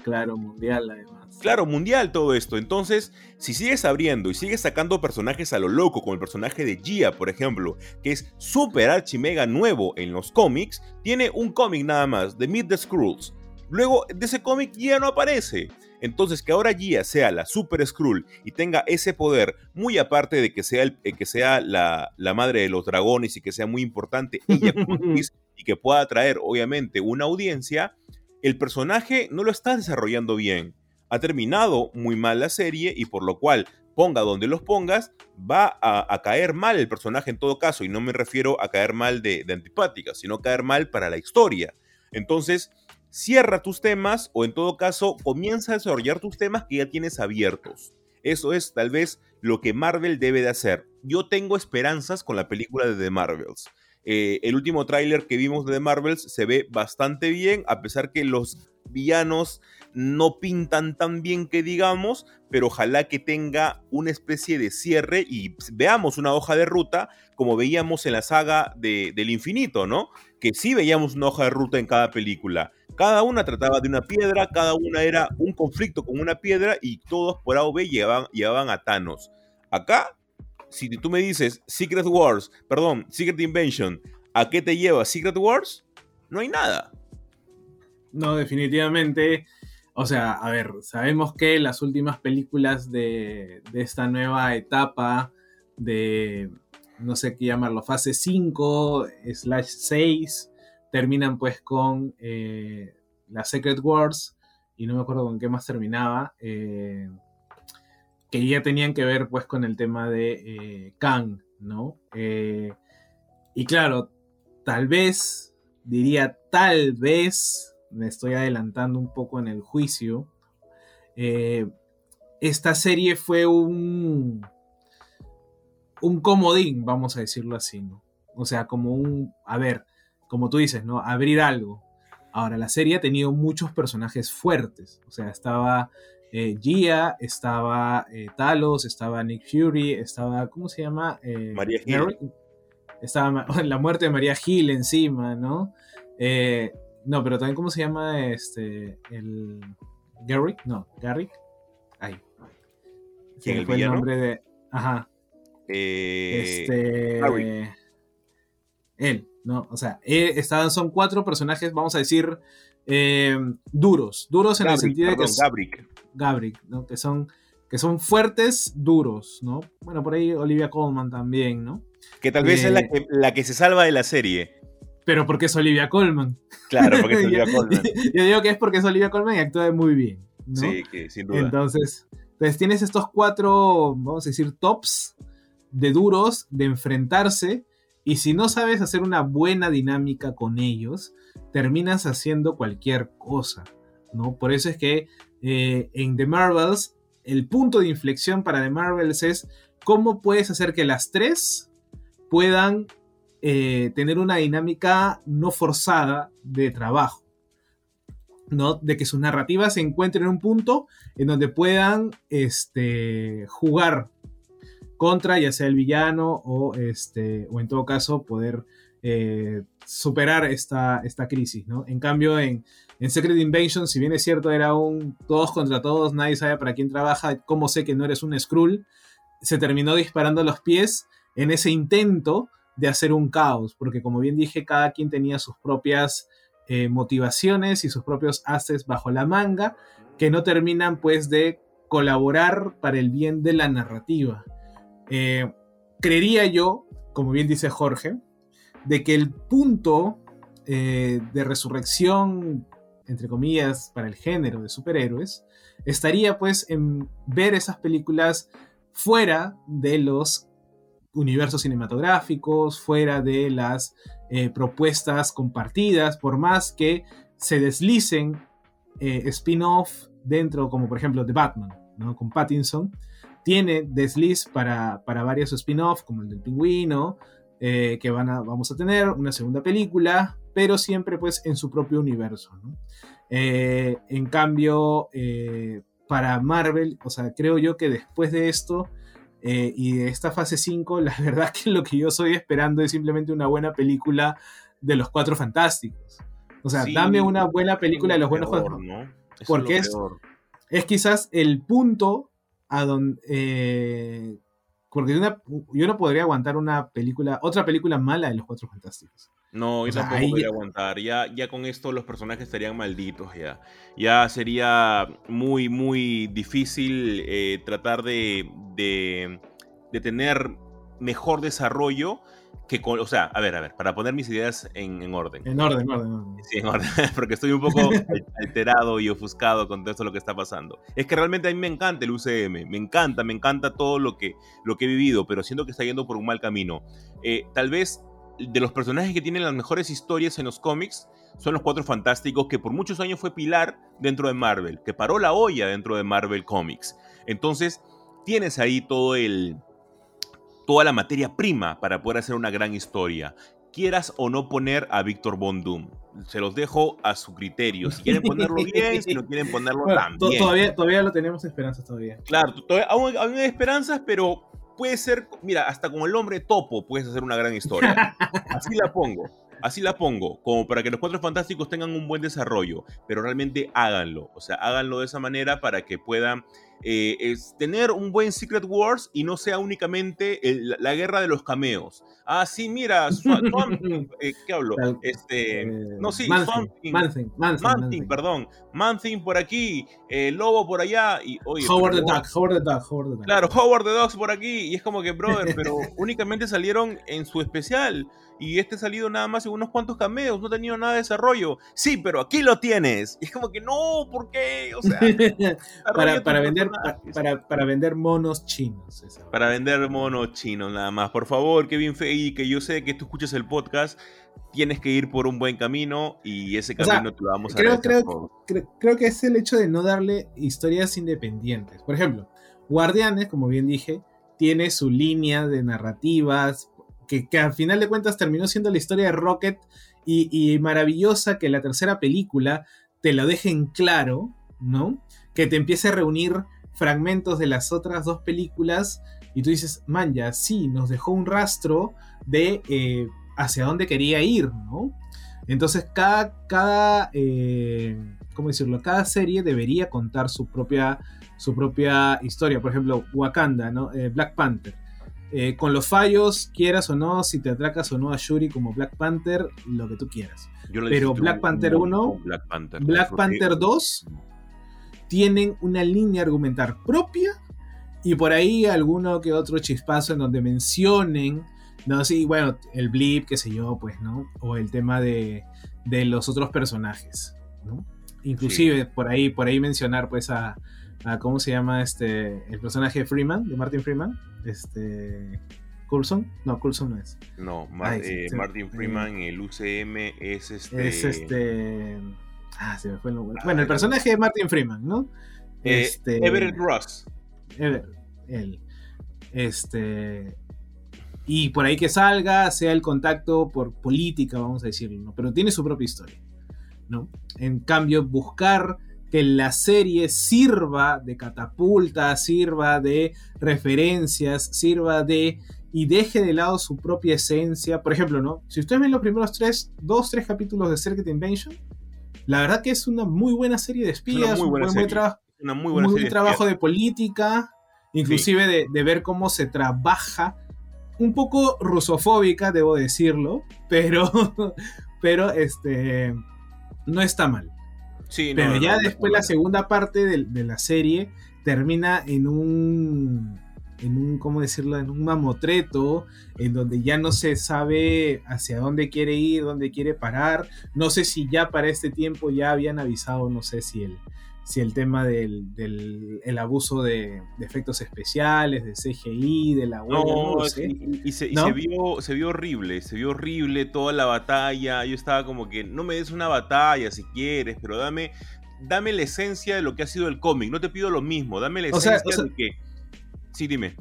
Claro, mundial además. Claro, mundial todo esto. Entonces, si sigues abriendo y sigues sacando personajes a lo loco, como el personaje de Gia, por ejemplo, que es super archi mega nuevo en los cómics, tiene un cómic nada más, de Meet the Skrulls. Luego de ese cómic ya no aparece. Entonces, que ahora Gia sea la Super Skrull y tenga ese poder, muy aparte de que sea, el, eh, que sea la, la, madre de los dragones y que sea muy importante ella y que pueda atraer, obviamente, una audiencia, el personaje no lo está desarrollando bien. Ha terminado muy mal la serie y por lo cual, ponga donde los pongas, va a, caer mal el personaje en todo caso. Y no me refiero a caer mal de, antipática, sino caer mal para la historia. Entonces, cierra tus temas o en todo caso comienza a desarrollar tus temas que ya tienes abiertos. Eso es tal vez lo que Marvel debe de hacer. Yo tengo esperanzas con la película de The Marvels. Eh, el último tráiler que vimos de The Marvels se ve bastante bien, a pesar que los villanos no pintan tan bien que digamos, pero ojalá que tenga una especie de cierre y veamos una hoja de ruta como veíamos en la saga de, del infinito, ¿no? Que sí veíamos una hoja de ruta en cada película. Cada una trataba de una piedra, cada una era un conflicto con una piedra y todos por A o B llevaban, llevaban a Thanos. Acá, si tú me dices Secret Wars, perdón, Secret Invention, ¿a qué te lleva Secret Wars? No hay nada. No, definitivamente. O sea, a ver, sabemos que las últimas películas de, esta nueva etapa de, no sé qué llamarlo, fase 5, slash 6, terminan pues con eh, la Secret Wars, y no me acuerdo con qué más terminaba, eh, que ya tenían que ver pues con el tema de eh, Kang, ¿no? y claro, tal vez, diría tal vez, me estoy adelantando un poco en el juicio, eh, esta serie fue un, un comodín, vamos a decirlo así, ¿no? O sea, como un, a ver, como tú dices, ¿no? Abrir algo. Ahora, la serie ha tenido muchos personajes fuertes, o sea, estaba eh, Gia, estaba eh, Talos, estaba Nick Fury, estaba, ¿cómo se llama? María Hill. Estaba la muerte de María Hill encima, ¿no? No, pero también, ¿cómo se llama este. El. Garrick? No, Garrick. Ahí. ¿Quién fue el nombre de. Ajá. Eh, este. Él, ¿no? O sea, eh, estaban, son cuatro personajes, vamos a decir, eh, duros. Duros en el sentido de que. Gabrick. Gabrick, ¿no? Que son, que son fuertes, duros, ¿no? Bueno, por ahí Olivia Colman también, ¿no? Que tal vez es la que, la que se salva de la serie pero porque es Olivia Colman. Claro, porque es Olivia Colman. Yo digo que es porque es Olivia Colman y actúa muy bien. Sí, que sin duda. Entonces, pues tienes estos cuatro, vamos a decir, tops de duros de enfrentarse. Y si no sabes hacer una buena dinámica con ellos, terminas haciendo cualquier cosa. ¿no? Por eso es que eh, en The Marvels, el punto de inflexión para The Marvels es cómo puedes hacer que las tres puedan eh, tener una dinámica no forzada de trabajo. ¿no? De que sus narrativas se encuentren en un punto en donde puedan este, jugar contra ya sea el villano o, este, o en todo caso poder eh, superar esta, esta crisis. ¿no? En cambio, en, Secret Invasion, si bien es cierto, era un todos contra todos, nadie sabe para quién trabaja, cómo sé que no eres un Skrull, se terminó disparando los pies en ese intento de hacer un caos, porque como bien dije, cada quien tenía sus propias eh, motivaciones y sus propios haces bajo la manga, que no terminan pues de colaborar para el bien de la narrativa. Eh, creería yo, como bien dice Jorge, de que el punto eh, de resurrección, entre comillas, para el género de superhéroes, estaría pues en ver esas películas fuera de los universos cinematográficos, fuera de las eh, propuestas compartidas, por más que se deslicen eh, spin-off dentro, como por ejemplo The Batman, ¿no? con Pattinson, tiene desliz para, para varios spin-off, como el del pingüino, eh, que van a, vamos a tener una segunda película, pero siempre pues en su propio universo. en cambio, para Marvel, o sea, creo yo que después de esto eh, y de esta fase 5, la verdad que lo que yo estoy esperando es simplemente una buena película de los Cuatro Fantásticos. O sea, dame una buena película de los buenos Cuatro ¿no? Porque es, es, quizás el punto a donde... Porque yo no podría aguantar una película, otra película mala de los Cuatro Fantásticos. No, yo tampoco podría aguantar. Ya, ya con esto los personajes estarían malditos ya. Ya sería muy, muy difícil eh, tratar de, de, tener mejor desarrollo que o sea, a ver, a ver, para poner mis ideas en, orden. En orden, en orden. Sí, en orden, porque estoy un poco alterado y ofuscado con todo esto lo que está pasando. Es que realmente a mí me encanta el UCM, me encanta, me encanta todo lo que, lo que he vivido, pero siento que está yendo por un mal camino. Eh, tal vez de los personajes que tienen las mejores historias en los cómics son los Cuatro Fantásticos, que por muchos años fue pilar dentro de Marvel, que paró la olla dentro de Marvel Comics. Entonces, tienes ahí todo el, toda la materia prima para poder hacer una gran historia. Quieras o no poner a Víctor Von Doom. Se los dejo a su criterio. Si quieren ponerlo bien, si no quieren ponerlo tan bien. Todavía, todavía lo tenemos esperanzas todavía. Claro, todavía, aún, aún hay esperanzas, pero puede ser, mira, hasta con el hombre topo puedes hacer una gran historia. Así la pongo. Así la pongo, como para que los cuatro fantásticos tengan un buen desarrollo, pero realmente háganlo, o sea, háganlo de esa manera para que puedan eh, es tener un buen Secret Wars y no sea únicamente la guerra de los cameos. Ah, sí, mira, eh, ¿qué hablo? Este, eh, no, sí, Manthing, perdón. Manthing por aquí, Lobo por allá y Howard the Duck, Howard the Duck, Howard the Duck. Claro, Howard the Duck por aquí y es como que, brother, pero únicamente salieron en su especial y este ha salido nada más en unos cuantos cameos, no ha tenido nada de desarrollo. Sí, pero aquí lo tienes. Y es como que no, ¿por qué? O sea, para, para vender, para, para, vender monos chinos. Para vender monos chinos, nada más. Por favor, Kevin Feige, que yo sé que tú escuchas el podcast, tienes que ir por un buen camino y ese camino te lo vamos a creo, creo, creo, creo que es el hecho de no darle historias independientes. Por ejemplo, Guardianes, como bien dije, tiene su línea de narrativas, que, al final de cuentas terminó siendo la historia de Rocket y, maravillosa que la tercera película te lo deje en claro, ¿no? Que te empiece a reunir fragmentos de las otras dos películas y tú dices, man, ya sí, nos dejó un rastro de eh, hacia dónde quería ir, ¿no? Entonces cada, cada eh, ¿cómo decirlo? Cada serie debería contar su propia, su propia historia. Por ejemplo, Wakanda, ¿no? Eh, Black Panther eh, con los fallos, quieras o no, si te atracas o no a Shuri como Black Panther, lo que tú quieras. Pero Black Panther 1, Black Panther, Black Panther 2 tienen una línea argumental propia y por ahí alguno que otro chispazo en donde mencionen, no sí, bueno, el blip, qué sé yo, pues, ¿no? O el tema de, de los otros personajes, ¿no? Inclusive por ahí, por ahí mencionar pues a, ¿cómo se llama este el personaje de Freeman, de Martin Freeman? Este Coulson? No, Coulson no es. No, eh, Martin Freeman en el UCM es este es este Ah, se me fue el nombre. bueno, el personaje de Martin Freeman, ¿no? Eh, este Everett Ross. Everett, él. Este y por ahí que salga, sea el contacto por política, vamos a decirlo, ¿no? Pero tiene su propia historia, ¿no? En cambio, buscar que la serie sirva de catapulta, sirva de referencias, sirva de y deje de lado su propia esencia. Por ejemplo, ¿no? Si ustedes ven los primeros tres, dos, tres capítulos de Circuit Invasion, la verdad que es una muy buena serie de espías, un buen, trabajo, una muy buena buen trabajo de política, inclusive de, de, ver cómo se trabaja. Un poco rusofóbica, debo decirlo, pero, pero este, no está mal. Pero ya después la segunda parte de, la serie termina en un, en un, ¿cómo decirlo? En un mamotreto, en donde ya no se sabe hacia dónde quiere ir, dónde quiere parar. No sé si ya para este tiempo ya habían avisado, no sé si el, si el tema del, del abuso de, efectos especiales, de CGI, de la huella, no, Y, se, vio, se vio horrible, se vio horrible toda la batalla. Yo estaba como que, no me des una batalla si quieres, pero dame, dame la esencia de lo que ha sido el cómic. No te pido lo mismo, dame la esencia de que... Sí, dime.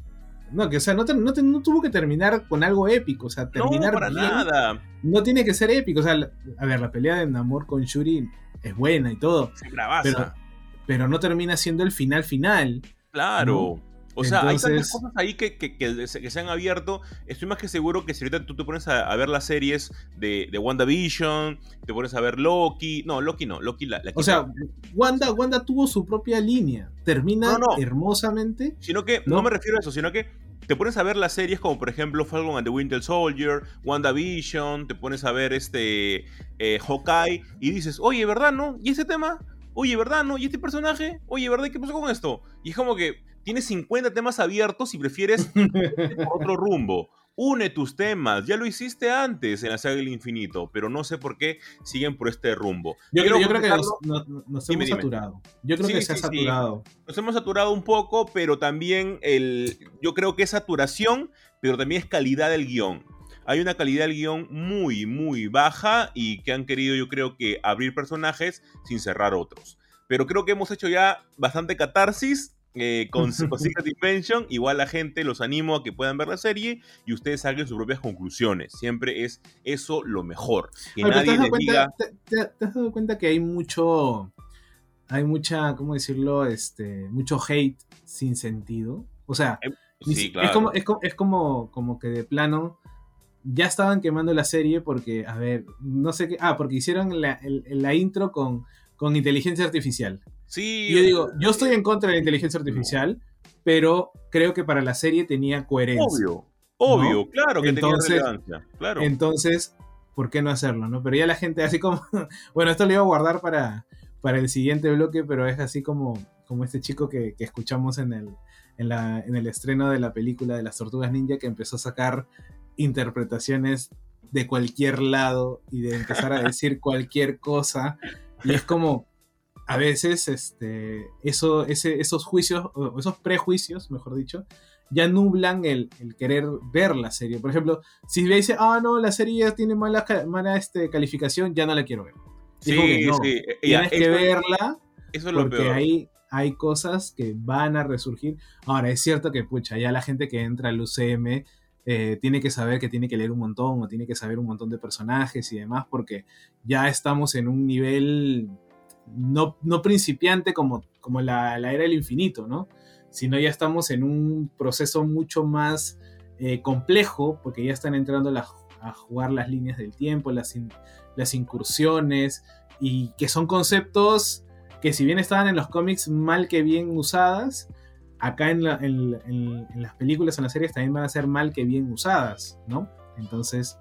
No, que o sea, no, no, tuvo que terminar con algo épico, o sea, terminar no, para nada. No tiene que ser épico, o sea, a ver, la pelea de Namor con Shuri es buena y todo. Sí, pero, pero no termina siendo el final final. Claro. O sea, hay tantas cosas ahí que, que, se, han abierto. Estoy más que seguro que si ahorita tú te pones a, ver las series de, de, WandaVision, te pones a ver Loki. No, Loki no, Loki la, O sea, Wanda, Wanda tuvo su propia línea. Termina hermosamente. Sino que, ¿no? me refiero a eso, sino que te pones a ver las series como por ejemplo Falcon and the Winter Soldier, WandaVision, te pones a ver este eh, Hawkeye y dices, oye, ¿verdad, no? ¿Y ese tema? oye, ¿verdad? ¿No? ¿Y este personaje? Oye, ¿verdad? ¿Qué pasó con esto? Y es como que tienes 50 temas abiertos y prefieres por otro rumbo. Une tus temas, ya lo hiciste antes en la saga del infinito, pero no sé por qué siguen por este rumbo. Yo, creo, que nos, hemos saturado. Yo creo que se ha saturado. Nos hemos saturado un poco, pero también el, yo creo que es saturación, pero también es calidad del guion. hay una calidad del guion muy, muy baja y que han querido, yo creo que, abrir personajes sin cerrar otros. Pero creo que hemos hecho ya bastante catarsis eh, con, Secret Invention. Igual la gente los animo a que puedan ver la serie y ustedes saquen sus propias conclusiones. Siempre es eso lo mejor. Que nadie les diga... ¿te, has dado cuenta que hay mucho. Hay mucha, ¿cómo decirlo? Este, mucho hate sin sentido. O sea, em, es, como, es, como, como que de plano ya estaban quemando la serie porque, a ver, no sé qué. Ah, porque hicieron la, la intro con, con inteligencia artificial. Sí. yo digo, yo estoy en contra de la inteligencia artificial, pero creo que para la serie tenía coherencia. Obvio, obvio, claro que tenía relevancia. Claro. Entonces, ¿por qué no hacerlo? ¿no? Pero ya la gente, así como. bueno, esto lo iba a guardar para, para el siguiente bloque, pero es así como, como este chico que, que escuchamos en el, en, la, en el estreno de la película de las Tortugas Ninja, que empezó a sacar interpretaciones de cualquier lado y de empezar a decir cualquier cosa. Y es como, a veces este, eso, ese, esos juicios, o esos prejuicios, mejor dicho, ya nublan el, querer ver la serie. Por ejemplo, si me dice, ah, no, la serie tiene mala, mala este, calificación, ya no la quiero ver. Sí, sí. Tienes que verla eso es lo porque Hay, hay cosas que van a resurgir. Ahora, es cierto que, pucha, ya la gente que entra al UCM eh, tiene que saber que tiene que leer un montón o tiene que saber un montón de personajes y demás, porque ya estamos en un nivel no, no principiante como, como la, la, era del infinito, ¿no? Sino ya estamos en un proceso mucho más eh, complejo, porque ya están entrando a jugar las líneas del tiempo, las, las incursiones, y que son conceptos que si bien estaban en los cómics mal que bien usadas, acá en, las películas, en las series también van a ser mal que bien usadas, ¿no? Entonces,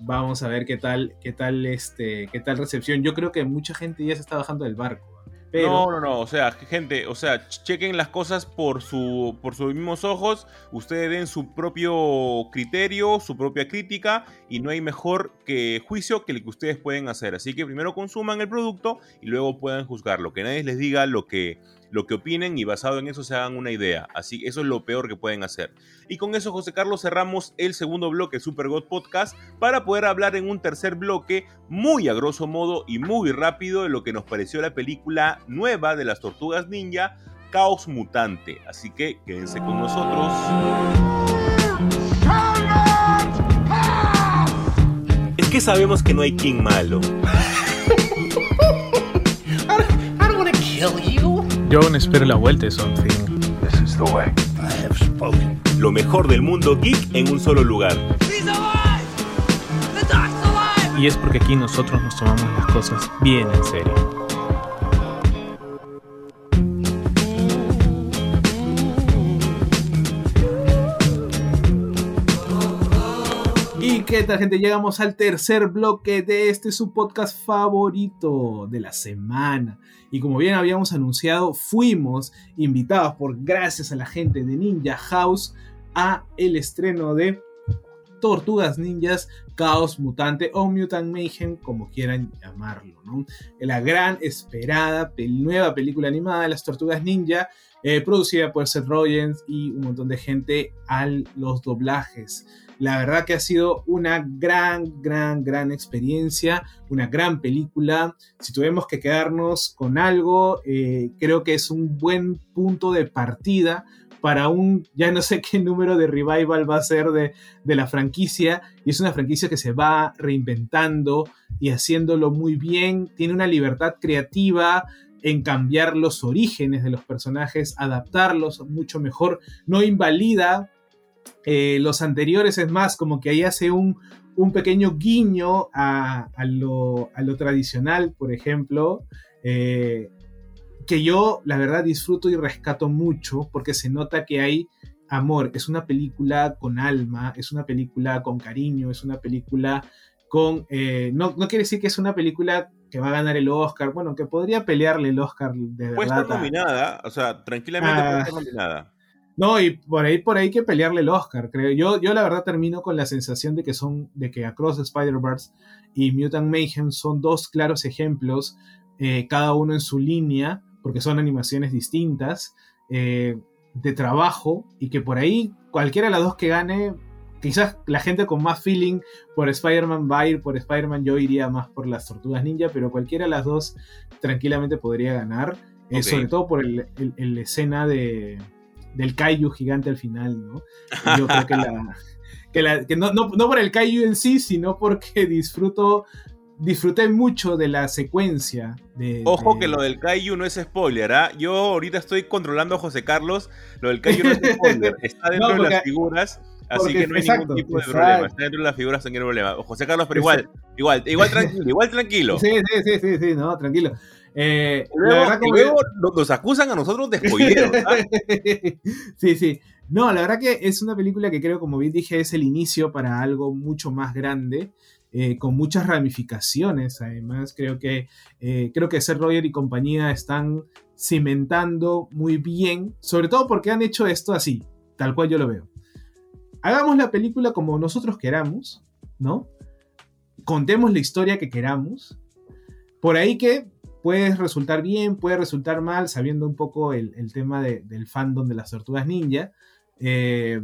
vamos a ver qué tal, qué tal, este, qué tal recepción. Yo creo que mucha gente ya se está bajando del barco. No, no, no, o sea, gente, o sea, chequen las cosas por, su, por sus mismos ojos, ustedes den su propio criterio, su propia crítica, y no hay mejor que juicio que el que ustedes pueden hacer. Así que primero consuman el producto y luego puedan juzgarlo, que nadie les diga lo que, lo que opinen y basado en eso se hagan una idea. Así, eso es lo peor que pueden hacer. Y con eso, José Carlos, cerramos el segundo bloque Super God Podcast para poder hablar en un tercer bloque muy a grosso modo y muy rápido de lo que nos pareció la película nueva de las Tortugas Ninja, Caos Mutante. Así que quédense con nosotros. Es que sabemos que no hay King malo. Yo aún espero la vuelta de Something. Lo mejor del mundo geek en un solo lugar. Y es porque aquí nosotros nos tomamos las cosas bien en serio. ¿Qué tal, gente? Llegamos al tercer bloque de este su podcast favorito de la semana. Y como bien habíamos anunciado, fuimos invitados por gracias a la gente de Ninja House a el estreno de Tortugas Ninjas, Caos Mutante o Mutant Mayhem, como quieran llamarlo, ¿no? La gran esperada nueva película animada de las Tortugas Ninja, eh, producida por Seth Rogen y un montón de gente a los doblajes. La verdad que ha sido una gran, gran, gran experiencia, una gran película. Si tuvimos que quedarnos con algo, eh, creo que es un buen punto de partida para un, ya no sé qué número de revival va a ser de, de la franquicia. Y es una franquicia que se va reinventando y haciéndolo muy bien. Tiene una libertad creativa en cambiar los orígenes de los personajes, adaptarlos mucho mejor, no invalida eh, los anteriores es más como que ahí hace un, pequeño guiño a, lo, tradicional, por ejemplo, eh, que yo la verdad disfruto y rescato mucho porque se nota que hay amor, es una película con alma, es una película con cariño, es una película con... Eh, no, quiere decir que es una película que va a ganar el Oscar, bueno, que podría pelearle el Oscar de verdad. Puede estar nominada, o sea, tranquilamente puede estar ah, nominada. No, y por ahí, por ahí que pelearle el Oscar, creo. Yo, yo la verdad termino con la sensación de que son, de que Across the Spider-Verse y Mutant Mayhem son dos claros ejemplos, eh, cada uno en su línea, porque son animaciones distintas, eh, de trabajo, y que por ahí cualquiera de las dos que gane, quizás la gente con más feeling por Spider-Man va a ir por Spider-Man, yo iría más por las Tortugas Ninja, pero cualquiera de las dos tranquilamente podría ganar, eh, sobre todo por el, escena de, del Kaiju gigante al final, ¿no? Yo creo que la... Que, no, no, por el Kaiju en sí, sino porque disfruto disfruté mucho de la secuencia. De, Ojo que lo del Kaiju no es spoiler, ¿ah? Yo ahorita estoy controlando a José Carlos. Lo del Kaiju no es spoiler. Está dentro de las figuras. Así que no hay ningún tipo de problema. Está dentro de las figuras, no hay problema. José Carlos, pero igual, igual, igual tranquilo, igual tranquilo. Sí, sí, sí, sí, sí no, tranquilo. Eh, luego, luego nos acusan a nosotros de spoiler. sí, sí. No, la verdad que es una película que creo, como bien dije, es el inicio para algo mucho más grande. Eh, con muchas ramificaciones. Además, creo que, eh, creo que Seth Roger y compañía están cimentando muy bien, sobre todo porque han hecho esto así, tal cual yo lo veo. Hagamos la película como nosotros queramos, ¿no? Contemos la historia que queramos. Por ahí que puede resultar bien, puede resultar mal, sabiendo un poco el, tema del fandom de las tortugas ninja. Eh,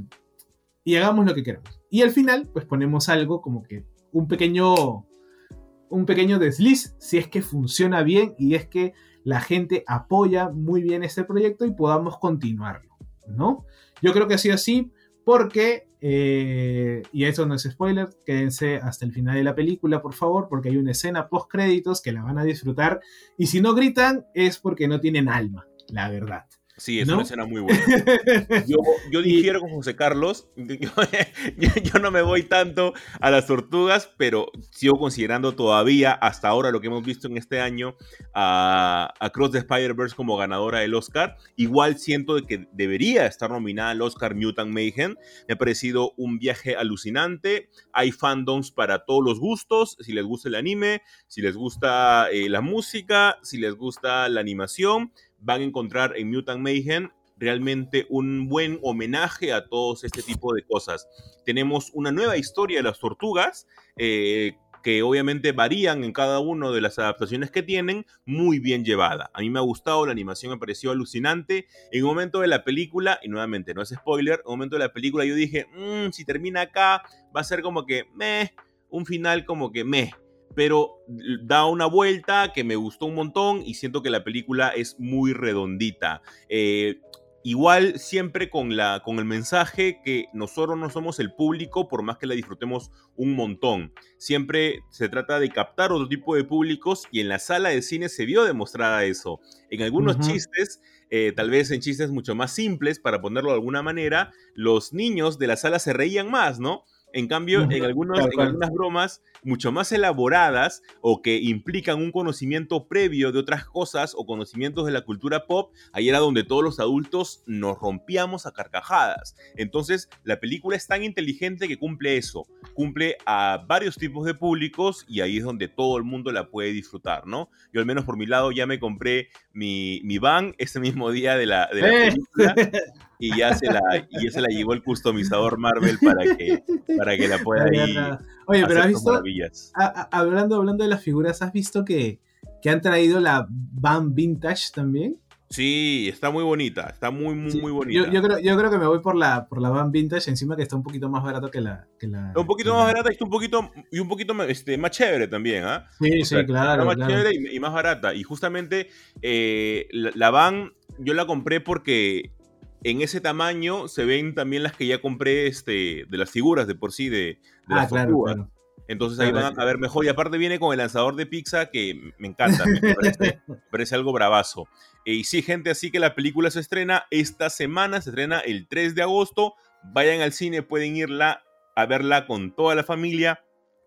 y hagamos lo que queramos. Y al final, pues ponemos algo como que un pequeño, un pequeño desliz si es que funciona bien y es que la gente apoya muy bien este proyecto y podamos continuarlo, ¿no? Yo creo que ha sido así porque, eh, y eso no es spoiler, quédense hasta el final de la película, por favor, porque hay una escena post créditos que la van a disfrutar y si no gritan es porque no tienen alma, la verdad. Sí, es una escena muy buena. Yo, yo difiero con José Carlos. Yo, no me voy tanto a las tortugas, pero sigo considerando todavía, hasta ahora, lo que hemos visto en este año, a, Cross the Spider-Verse como ganadora del Oscar. Igual siento que debería estar nominada al Oscar Mutant Mayhem. Me ha parecido un viaje alucinante. Hay fandoms para todos los gustos. Si les gusta el anime, si les gusta eh, la música, si les gusta la animación van a encontrar en Mutant Mayhem realmente un buen homenaje a todos este tipo de cosas. Tenemos una nueva historia de las tortugas, eh, que obviamente varían en cada una de las adaptaciones que tienen, muy bien llevada. A mí me ha gustado, la animación me pareció alucinante. En un momento de la película, y nuevamente no es spoiler, en un momento de la película yo dije, mm, si termina acá, va a ser como que meh, un final como que meh pero da una vuelta que me gustó un montón y siento que la película es muy redondita. Eh, igual siempre con, la, con el mensaje que nosotros no somos el público por más que la disfrutemos un montón. Siempre se trata de captar otro tipo de públicos y en la sala de cine se vio demostrada eso. En algunos chistes, eh, tal vez en chistes mucho más simples, para ponerlo de alguna manera, los niños de la sala se reían más, ¿no? En cambio, en, algunos, en algunas bromas mucho más elaboradas o que implican un conocimiento previo de otras cosas o conocimientos de la cultura pop, ahí era donde todos los adultos nos rompíamos a carcajadas. Entonces, la película es tan inteligente que cumple eso, cumple a varios tipos de públicos y ahí es donde todo el mundo la puede disfrutar, ¿no? Yo al menos por mi lado ya me compré mi, mi van ese mismo día de la, de la ¡Eh! película. y ya se la, y ya se la llevó el customizador Marvel para que, para que la pueda ir. Oye, pero has visto, hablando, hablando de las figuras, ¿has visto que, que han traído la Van Vintage también? Sí, está muy bonita, está muy, muy, muy bonita. Yo, creo, yo creo que me voy por la, por la Van Vintage, encima que está un poquito más barato que la... Que la un poquito más barata y un poquito, y un poquito este, más chévere también, ¿ah? Sí, sí, claro. más chévere y, más barata. Y justamente eh, la, la, Van yo la compré porque en ese tamaño se ven también las que ya compré este, de las figuras de por sí de, de ah, claro, Entonces ahí van a ver mejor. Y aparte viene con el lanzador de pizza que me encanta. Me parece, algo bravazo. Y sí, gente, así que la película se estrena esta semana. Se estrena el 3 de agosto. Vayan al cine, pueden irla a verla con toda la familia.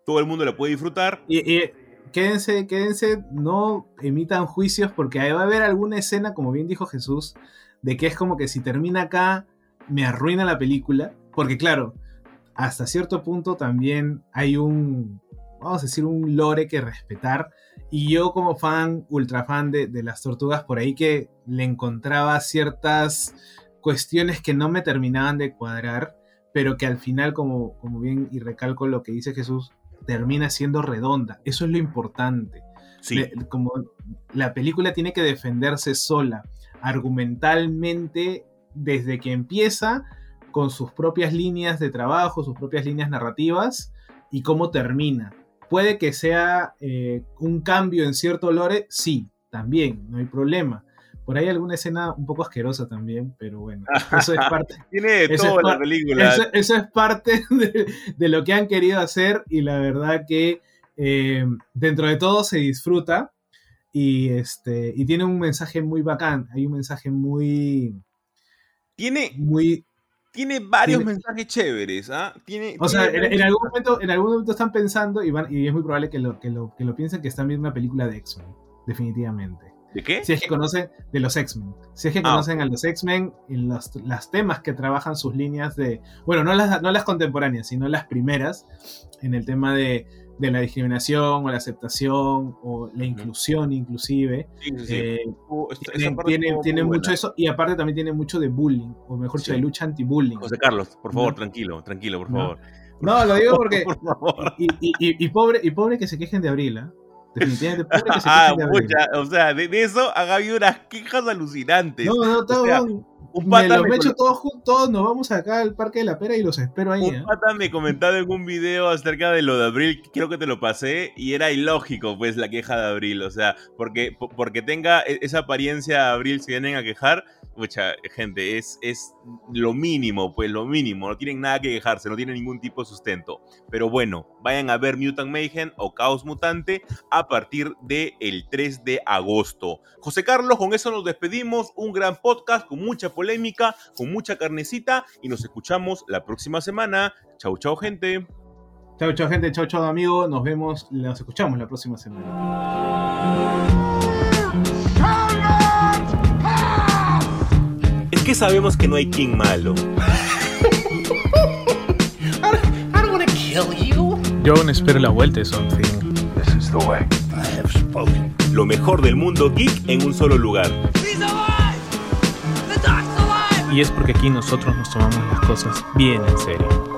Todo el mundo la puede disfrutar. Y, quédense, quédense, no emitan juicios porque ahí va a haber alguna escena, como bien dijo Jesús, de que es como que si termina acá, me arruina la película, porque claro, hasta cierto punto también hay un, vamos a decir, un lore que respetar. Y yo como fan, ultra fan de, las tortugas, por ahí que le encontraba ciertas cuestiones que no me terminaban de cuadrar, pero que al final, como, como bien y recalco lo que dice Jesús, termina siendo redonda. Eso es lo importante. como la película tiene que defenderse sola argumentalmente desde que empieza, con sus propias líneas de trabajo, sus propias líneas narrativas y cómo termina. Puede que sea eh, un cambio en cierto lore, sí, también, no hay problema. Por ahí alguna escena un poco asquerosa también, pero bueno, eso es parte. Tiene de todo la película. Eso, es parte de, lo que han querido hacer y la verdad que eh, dentro de todo se disfruta y, este, y tiene un mensaje muy bacán. Hay un mensaje muy. Tiene. Muy. Tiene varios mensajes chéveres, ¿ah? Tiene, o sea, en, algún momento, en algún momento están pensando y, van, y es muy probable que lo, que, lo, que lo piensen que están viendo una película de X-Men, definitivamente. ¿De qué? Si es que conocen de los X-Men. Si es que ah, conocen a los X-Men y los, las temas que trabajan sus líneas de. Bueno, no las, no las contemporáneas, sino las primeras. En el tema de de la discriminación o la aceptación o la inclusión inclusive. Eh, uh, tiene, tiene, mucho eso y aparte también tiene mucho de bullying, o mejor dicho, de lucha anti-bullying. José Carlos, por favor, tranquilo, tranquilo, por favor. No, lo digo porque... y, y, y, pobre, y pobre que se quejen de Abril, ¿ah? Definitivamente, pobre que se ah, quejen de Abril. o sea, de, eso ha habido unas quejas alucinantes. No, no, todo... Un pata me, hecho todos juntos, nos vamos acá al Parque de la Pera y los espero ahí. Un ¿eh? pata me comentaba en un video acerca de lo de Abril, creo que te lo pasé, y era ilógico, pues, la queja de Abril. O sea, porque, porque tenga e, esa apariencia Abril, se vienen a quejar, mucha gente, es, es lo mínimo, pues lo mínimo, no tienen nada que quejarse, no tienen ningún tipo de sustento. Pero bueno, vayan a ver Mutant Mayhem o Caos Mutante a partir del el 3 de agosto. José Carlos, con eso nos despedimos, un gran podcast con mucha polémica, con mucha carnecita y nos escuchamos la próxima semana. Chau, chau, gente. Chau, chau, gente. Chau, chau, amigo. Nos vemos, nos escuchamos la próxima semana. qué sabemos que no hay King malo? Yo aún espero la vuelta de Something. Lo mejor del mundo geek en un solo lugar. Y es porque aquí nosotros nos tomamos las cosas bien en serio.